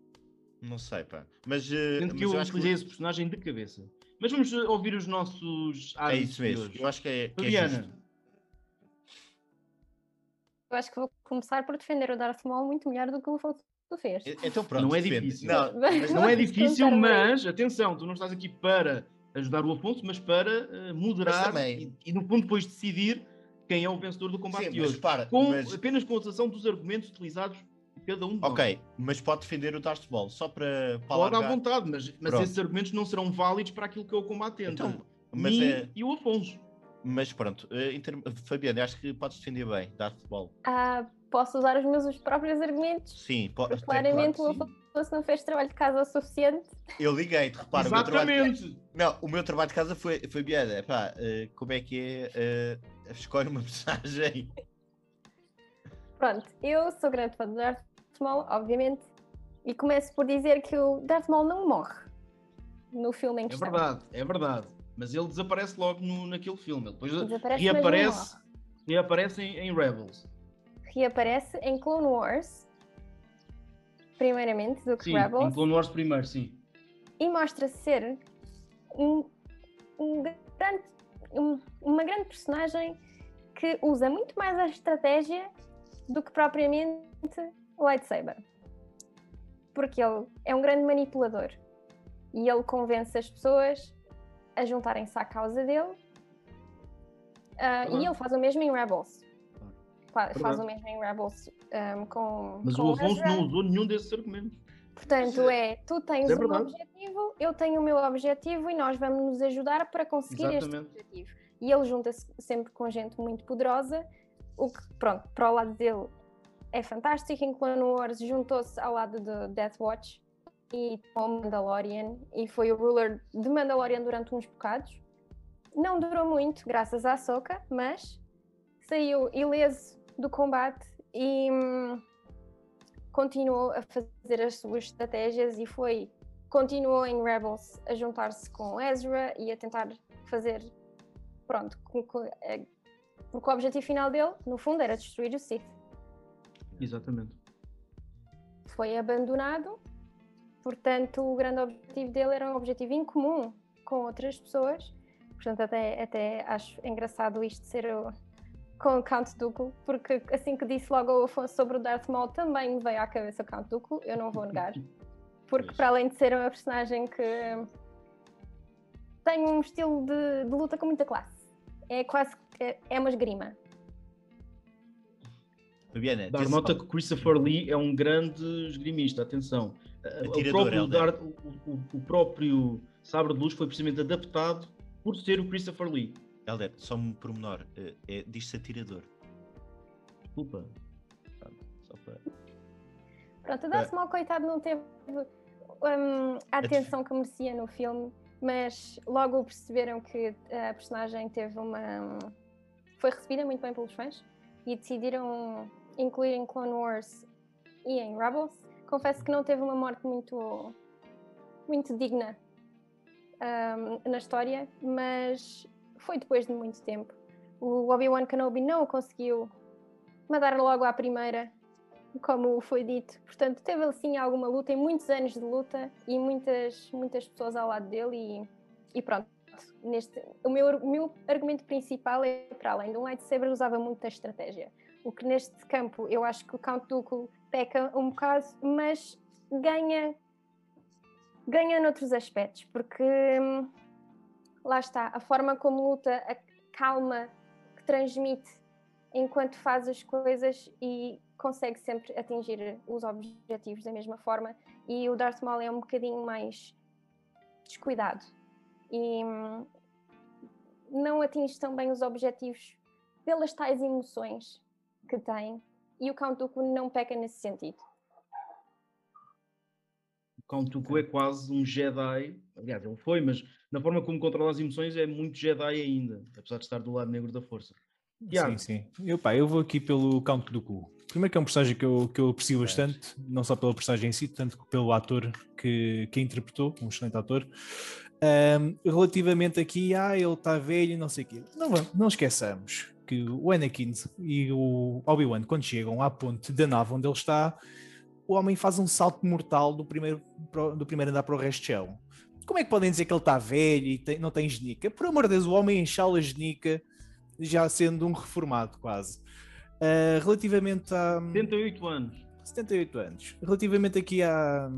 Não sei, pá. Mas, uh, mas que eu, eu utilizei que... esse personagem de cabeça. Mas vamos ouvir os nossos É isso mesmo. Eu acho que é. Que Fabiana. É eu acho que vou começar por defender o Darth Maul muito melhor do que o Afonso fez. Então pronto, não é difícil. Não, mas não é difícil, mas atenção, tu não estás aqui para ajudar o Afonso, mas para uh, moderar e, e, no fundo depois decidir quem é o vencedor do combate Sim, de hoje. Para, com, mas... Apenas com a utilização dos argumentos utilizados cada um. Ok, mas pode defender o Darth Maul, só para. para pode à vontade, mas, mas esses argumentos não serão válidos para aquilo que é o combatente. Então, mas é... e o Afonso. Mas pronto, eh, term... Fabiana, acho que podes defender bem Darth Maul. Ah, posso usar os meus os próprios Sim, pode. Claramente claro, o Afonso não fez trabalho de casa o suficiente. Eu liguei-te, repara. Exatamente. O de... Não, o meu trabalho de casa foi, Fabiana, pá, uh, como é que é? Uh, escolhe uma personagem. Pronto, eu sou grande fã do Darth Maul, obviamente, e começo por dizer que o Darth Maul não morre no filme em que É verdade, é verdade. Mas ele desaparece logo no, naquele filme. Ele depois desaparece, reaparece, reaparece em, em Rebels. Reaparece em Clone Wars, primeiramente, do que sim, Rebels. Em Clone Wars primeiro, sim. E mostra ser um, um grande, um, uma grande personagem que usa muito mais a estratégia do que propriamente o lightsaber. Porque ele é um grande manipulador e ele convence as pessoas a juntarem-se à causa dele. Uh, e ele faz o mesmo em Rebels. Faz, faz o mesmo em Rebels um, com. Mas com o Afonso não usou nenhum desses argumentos. Portanto, é tu tens é um objetivo, eu tenho o meu objetivo e nós vamos nos ajudar para conseguir Exatamente. este objetivo. E ele junta-se sempre com gente muito poderosa, o que, pronto, para o lado dele é fantástico. Em Clone Wars juntou-se ao lado de Death Watch e o Mandalorian e foi o ruler de Mandalorian durante uns bocados. Não durou muito, graças à Soca, mas saiu ileso do combate e hum, continuou a fazer as suas estratégias e foi continuou em Rebels a juntar-se com Ezra e a tentar fazer pronto, eh, porque o objetivo final dele, no fundo, era destruir o Sith. Exatamente. Foi abandonado, portanto, o grande objetivo dele era um objetivo incomum com outras pessoas. Portanto, até, até acho engraçado isto ser o, com o Count Dooku, porque assim que disse logo o Afonso sobre o Darth Maul, também me veio à cabeça o Count Dooku, eu não vou negar. Porque, para além de ser uma personagem que tem um estilo de, de luta com muita classe, é quase é, é uma esgrima. Fabiana, Dar nota que Christopher Lee é um grande esgrimista, atenção. o, próprio Dar, o, o, o, próprio Sabre de Luz foi precisamente adaptado por ser o Christopher Lee. Helder, só um pormenor, é, é, diz-se atirador. Desculpa. Só para... Pronto, o Darth Maul, coitado, não teve um, a atenção que merecia no filme, mas logo perceberam que a personagem teve uma... foi recebida muito bem pelos fãs e decidiram incluir em Clone Wars e em Rebels. Confesso que não teve uma morte muito, muito digna um, na história, mas foi depois de muito tempo. O Obi-Wan Kenobi não conseguiu matar logo à primeira, como foi dito. Portanto, teve assim alguma luta, e muitos anos de luta e muitas, muitas pessoas ao lado dele e, e pronto. Neste, o, meu, meu argumento principal é para além de um lightsaber usava muita estratégia. O que neste campo eu acho que o Count Dooku peca um bocado, mas ganha ganha noutros aspectos, porque hum, lá está, a forma como luta, a calma que transmite enquanto faz as coisas e consegue sempre atingir os objetivos da mesma forma. E o Darth Maul é um bocadinho mais descuidado e hum, não atinge tão bem os objetivos pelas tais emoções que tem. E o Count Dooku não peca nesse sentido. Count Dooku é quase um Jedi, aliás, ele foi, mas na forma como controla as emoções é muito Jedi ainda, apesar de estar do lado negro da força. Sim, sim. Eu, pá, eu vou aqui pelo Count Dooku. Primeiro que é um personagem que eu, que eu aprecio bastante, não só pela personagem em si, tanto que pelo ator que, que interpretou, um excelente ator. Um, relativamente aqui, ah, ele está velho e não sei o quê. Não, não esqueçamos que o Anakin e o Obi-Wan, quando chegam à ponte da nave onde ele está, o homem faz um salto mortal do primeiro, do primeiro andar para o resto de chão. Como é que podem dizer que ele está velho e tem, não tem genica? Por amor de Deus, o homem enxala genica já sendo um reformado quase. Uh, relativamente a... 78 anos. 78 anos. Relativamente aqui à,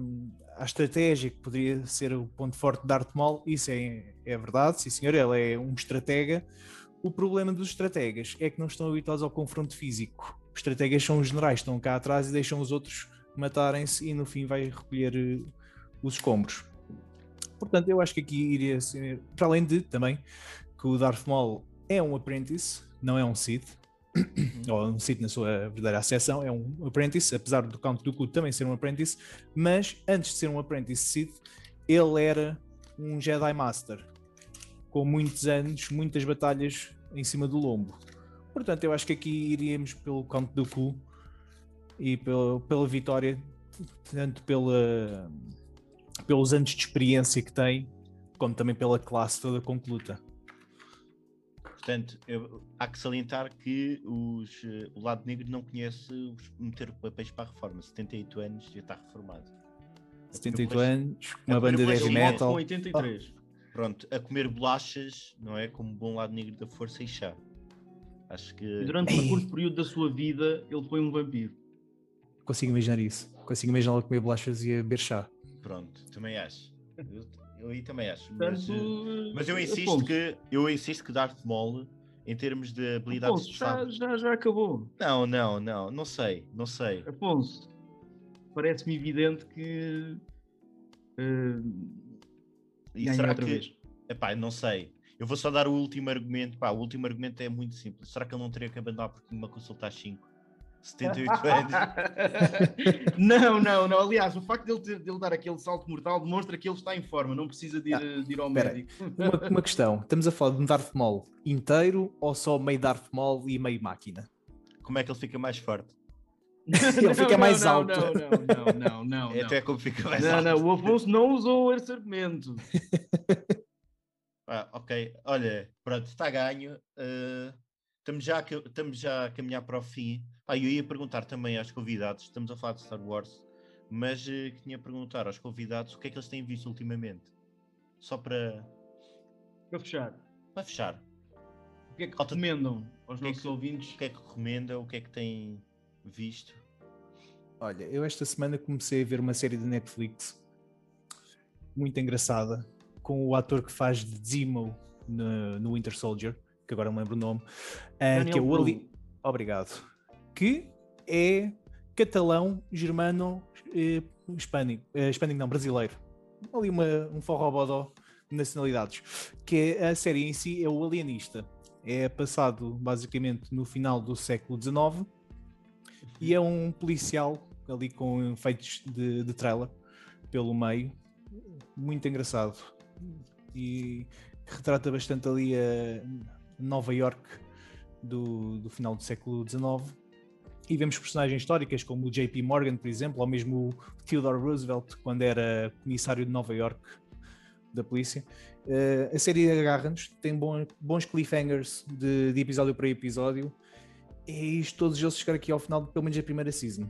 à estratégia que poderia ser o ponto forte de Darth Maul, isso é, é verdade, sim senhor, ele é um estratega. O problema dos estrategas é que não estão habituados ao confronto físico. Os estrategas são os generais, estão cá atrás e deixam os outros matarem-se e no fim vai recolher uh, os escombros. Portanto, eu acho que aqui iria ser, para além de também, que o Darth Maul é um apprentice, não é um Sith, uhum. ou um Sith na sua verdadeira acessão, é um apprentice, apesar do Count Dooku também ser um apprentice, mas antes de ser um apprentice Sith, ele era um Jedi Master, com muitos anos, muitas batalhas em cima do lombo. Portanto, eu acho que aqui iríamos pelo Count Dooku e pela, pela vitória, tanto pela, pelos anos de experiência que tem, como também pela classe toda concluta. Portanto, eu, há que salientar que os, o lado negro não conhece os, meter papéis para a reforma. 78 anos já está reformado. 78 anos, uma banda de heavy metal. 83. Pronto, a comer bolachas, não é? Como bom lado negro da força e chá. Acho que. E durante um curto período da sua vida, ele foi um vampiro. Consigo imaginar isso. Consigo imaginar ele comer bolachas e a beber chá. Pronto, também acho. Eu, eu aí também acho. Mas, eh, mas eu insisto Afonso. que eu insisto que Darth Maul, em termos de habilidades Afonso, já, já, já acabou. Não, não, não, não sei, não sei. Afonso, parece-me evidente que uh, e será outra que... vez. Epá, não sei. Eu vou só dar o último argumento. Pá, o último argumento é muito simples. Será que ele não teria que abandonar porque uma consulta às 5? 78 anos. não, não, não. Aliás, o facto dele, ter, dele dar aquele salto mortal demonstra que ele está em forma, não precisa de ir, ah, de ir ao médico. Uma, uma, questão: estamos a falar de um Darth Maul inteiro ou só meio Darth Maul e meio máquina? Como é que ele fica mais forte? ele fica mais não, alto. Não, não, não, não, não. É até como fica mais não, alto. Não, o Afonso não usou esse argumento. ah, ok, olha, pronto, está ganho. Uh, estamos, já estamos já a caminhar para o fim. Ah, eu ia perguntar também aos convidados, estamos a falar de Star Wars, mas uh, tinha a perguntar aos convidados o que é que eles têm visto ultimamente. Só para. Para fechar. Para fechar. O que é que recomendam aos nossos que, ouvintes? O que é que recomendam? O que é que têm visto? Olha, eu esta semana comecei a ver uma série de Netflix muito engraçada com o ator que faz de Zemo no, no Winter Soldier, que agora não lembro o nome, uh, que é o Ali. Obrigado que é catalão, germano, eh, hispânico, eh, hispânico não, brasileiro. Ali uma, um forrobodó de nacionalidades. Que é, a série em si é o Alienista. É passado basicamente no final do século XIX e é um policial ali com efeitos de, de trailer pelo meio. Muito engraçado. E retrata bastante ali a Nova York do, do final do século XIX e vemos personagens históricas como o JP Morgan, por exemplo, ou mesmo o Theodore Roosevelt, quando era comissário de Nova York da polícia. Uh, a série agarra-nos, tem bons, cliffhangers de, de, episódio para episódio, e isto, todos eles chegar aqui ao final, de, pelo menos a primeira season.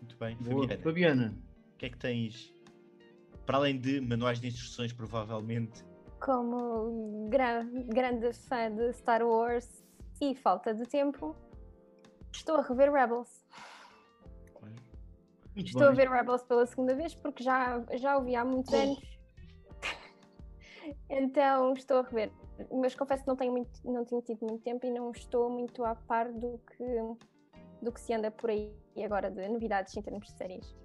Muito bem, Boa. Fabiana. Fabiana. O que é que tens, para além de manuais de instruções, provavelmente? Como gra grande fã de Star Wars e falta de tempo, estou a rever Rebels. Muito estou bem. a ver Rebels pela segunda vez porque já, já ouvi há muitos anos. então estou a rever. Mas confesso que não tenho, muito, não tenho tido muito tempo e não estou muito a par do que, do que se anda por aí agora de novidades em termos de séries.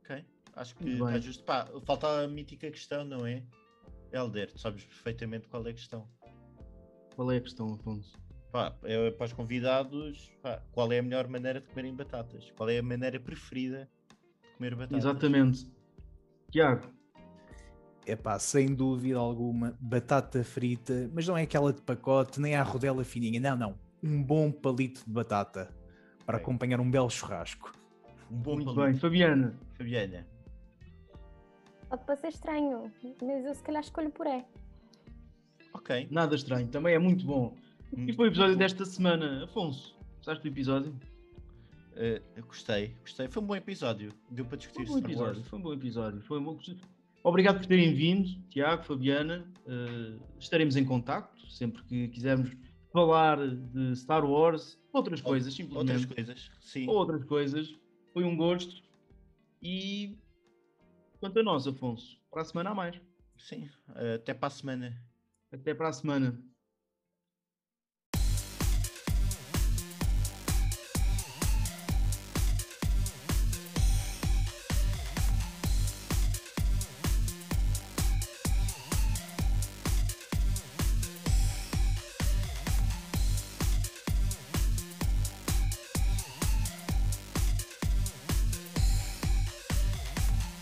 Ok, acho que está justo. Pá, falta a mítica questão, não é? Helder, tu sabes perfeitamente qual é a questão. Qual é a questão, Afonso? Pá, é, para os convidados, pá, qual é a melhor maneira de comerem batatas? Qual é a maneira preferida de comer batatas? Exatamente. Tiago. É pá, sem dúvida alguma, batata frita, mas não é aquela de pacote, nem a rodela fininha, não, não. Um bom palito de batata para acompanhar um belo churrasco. Um bom Muito palito. bem, Fabiana. Fabiana. Pode parecer estranho, mas eu se calhar escolho puré. Ok. Nada estranho, também é muito bom. E foi o episódio desta semana. Afonso, gostaste do episódio? Uh, gostei, gostei. Foi um bom episódio. Deu para discutir foi um bom episódio. Foi um bom episódio. Foi um bom... Obrigado por terem vindo, Tiago, Fabiana. Uh, estaremos em contacto sempre que quisermos falar de Star Wars, outras coisas, simplesmente. Outras coisas, sim. Outras coisas. Foi um gosto. E quanto a nós, Afonso, para a semana a mais. Sim, até para a semana. Até para a semana.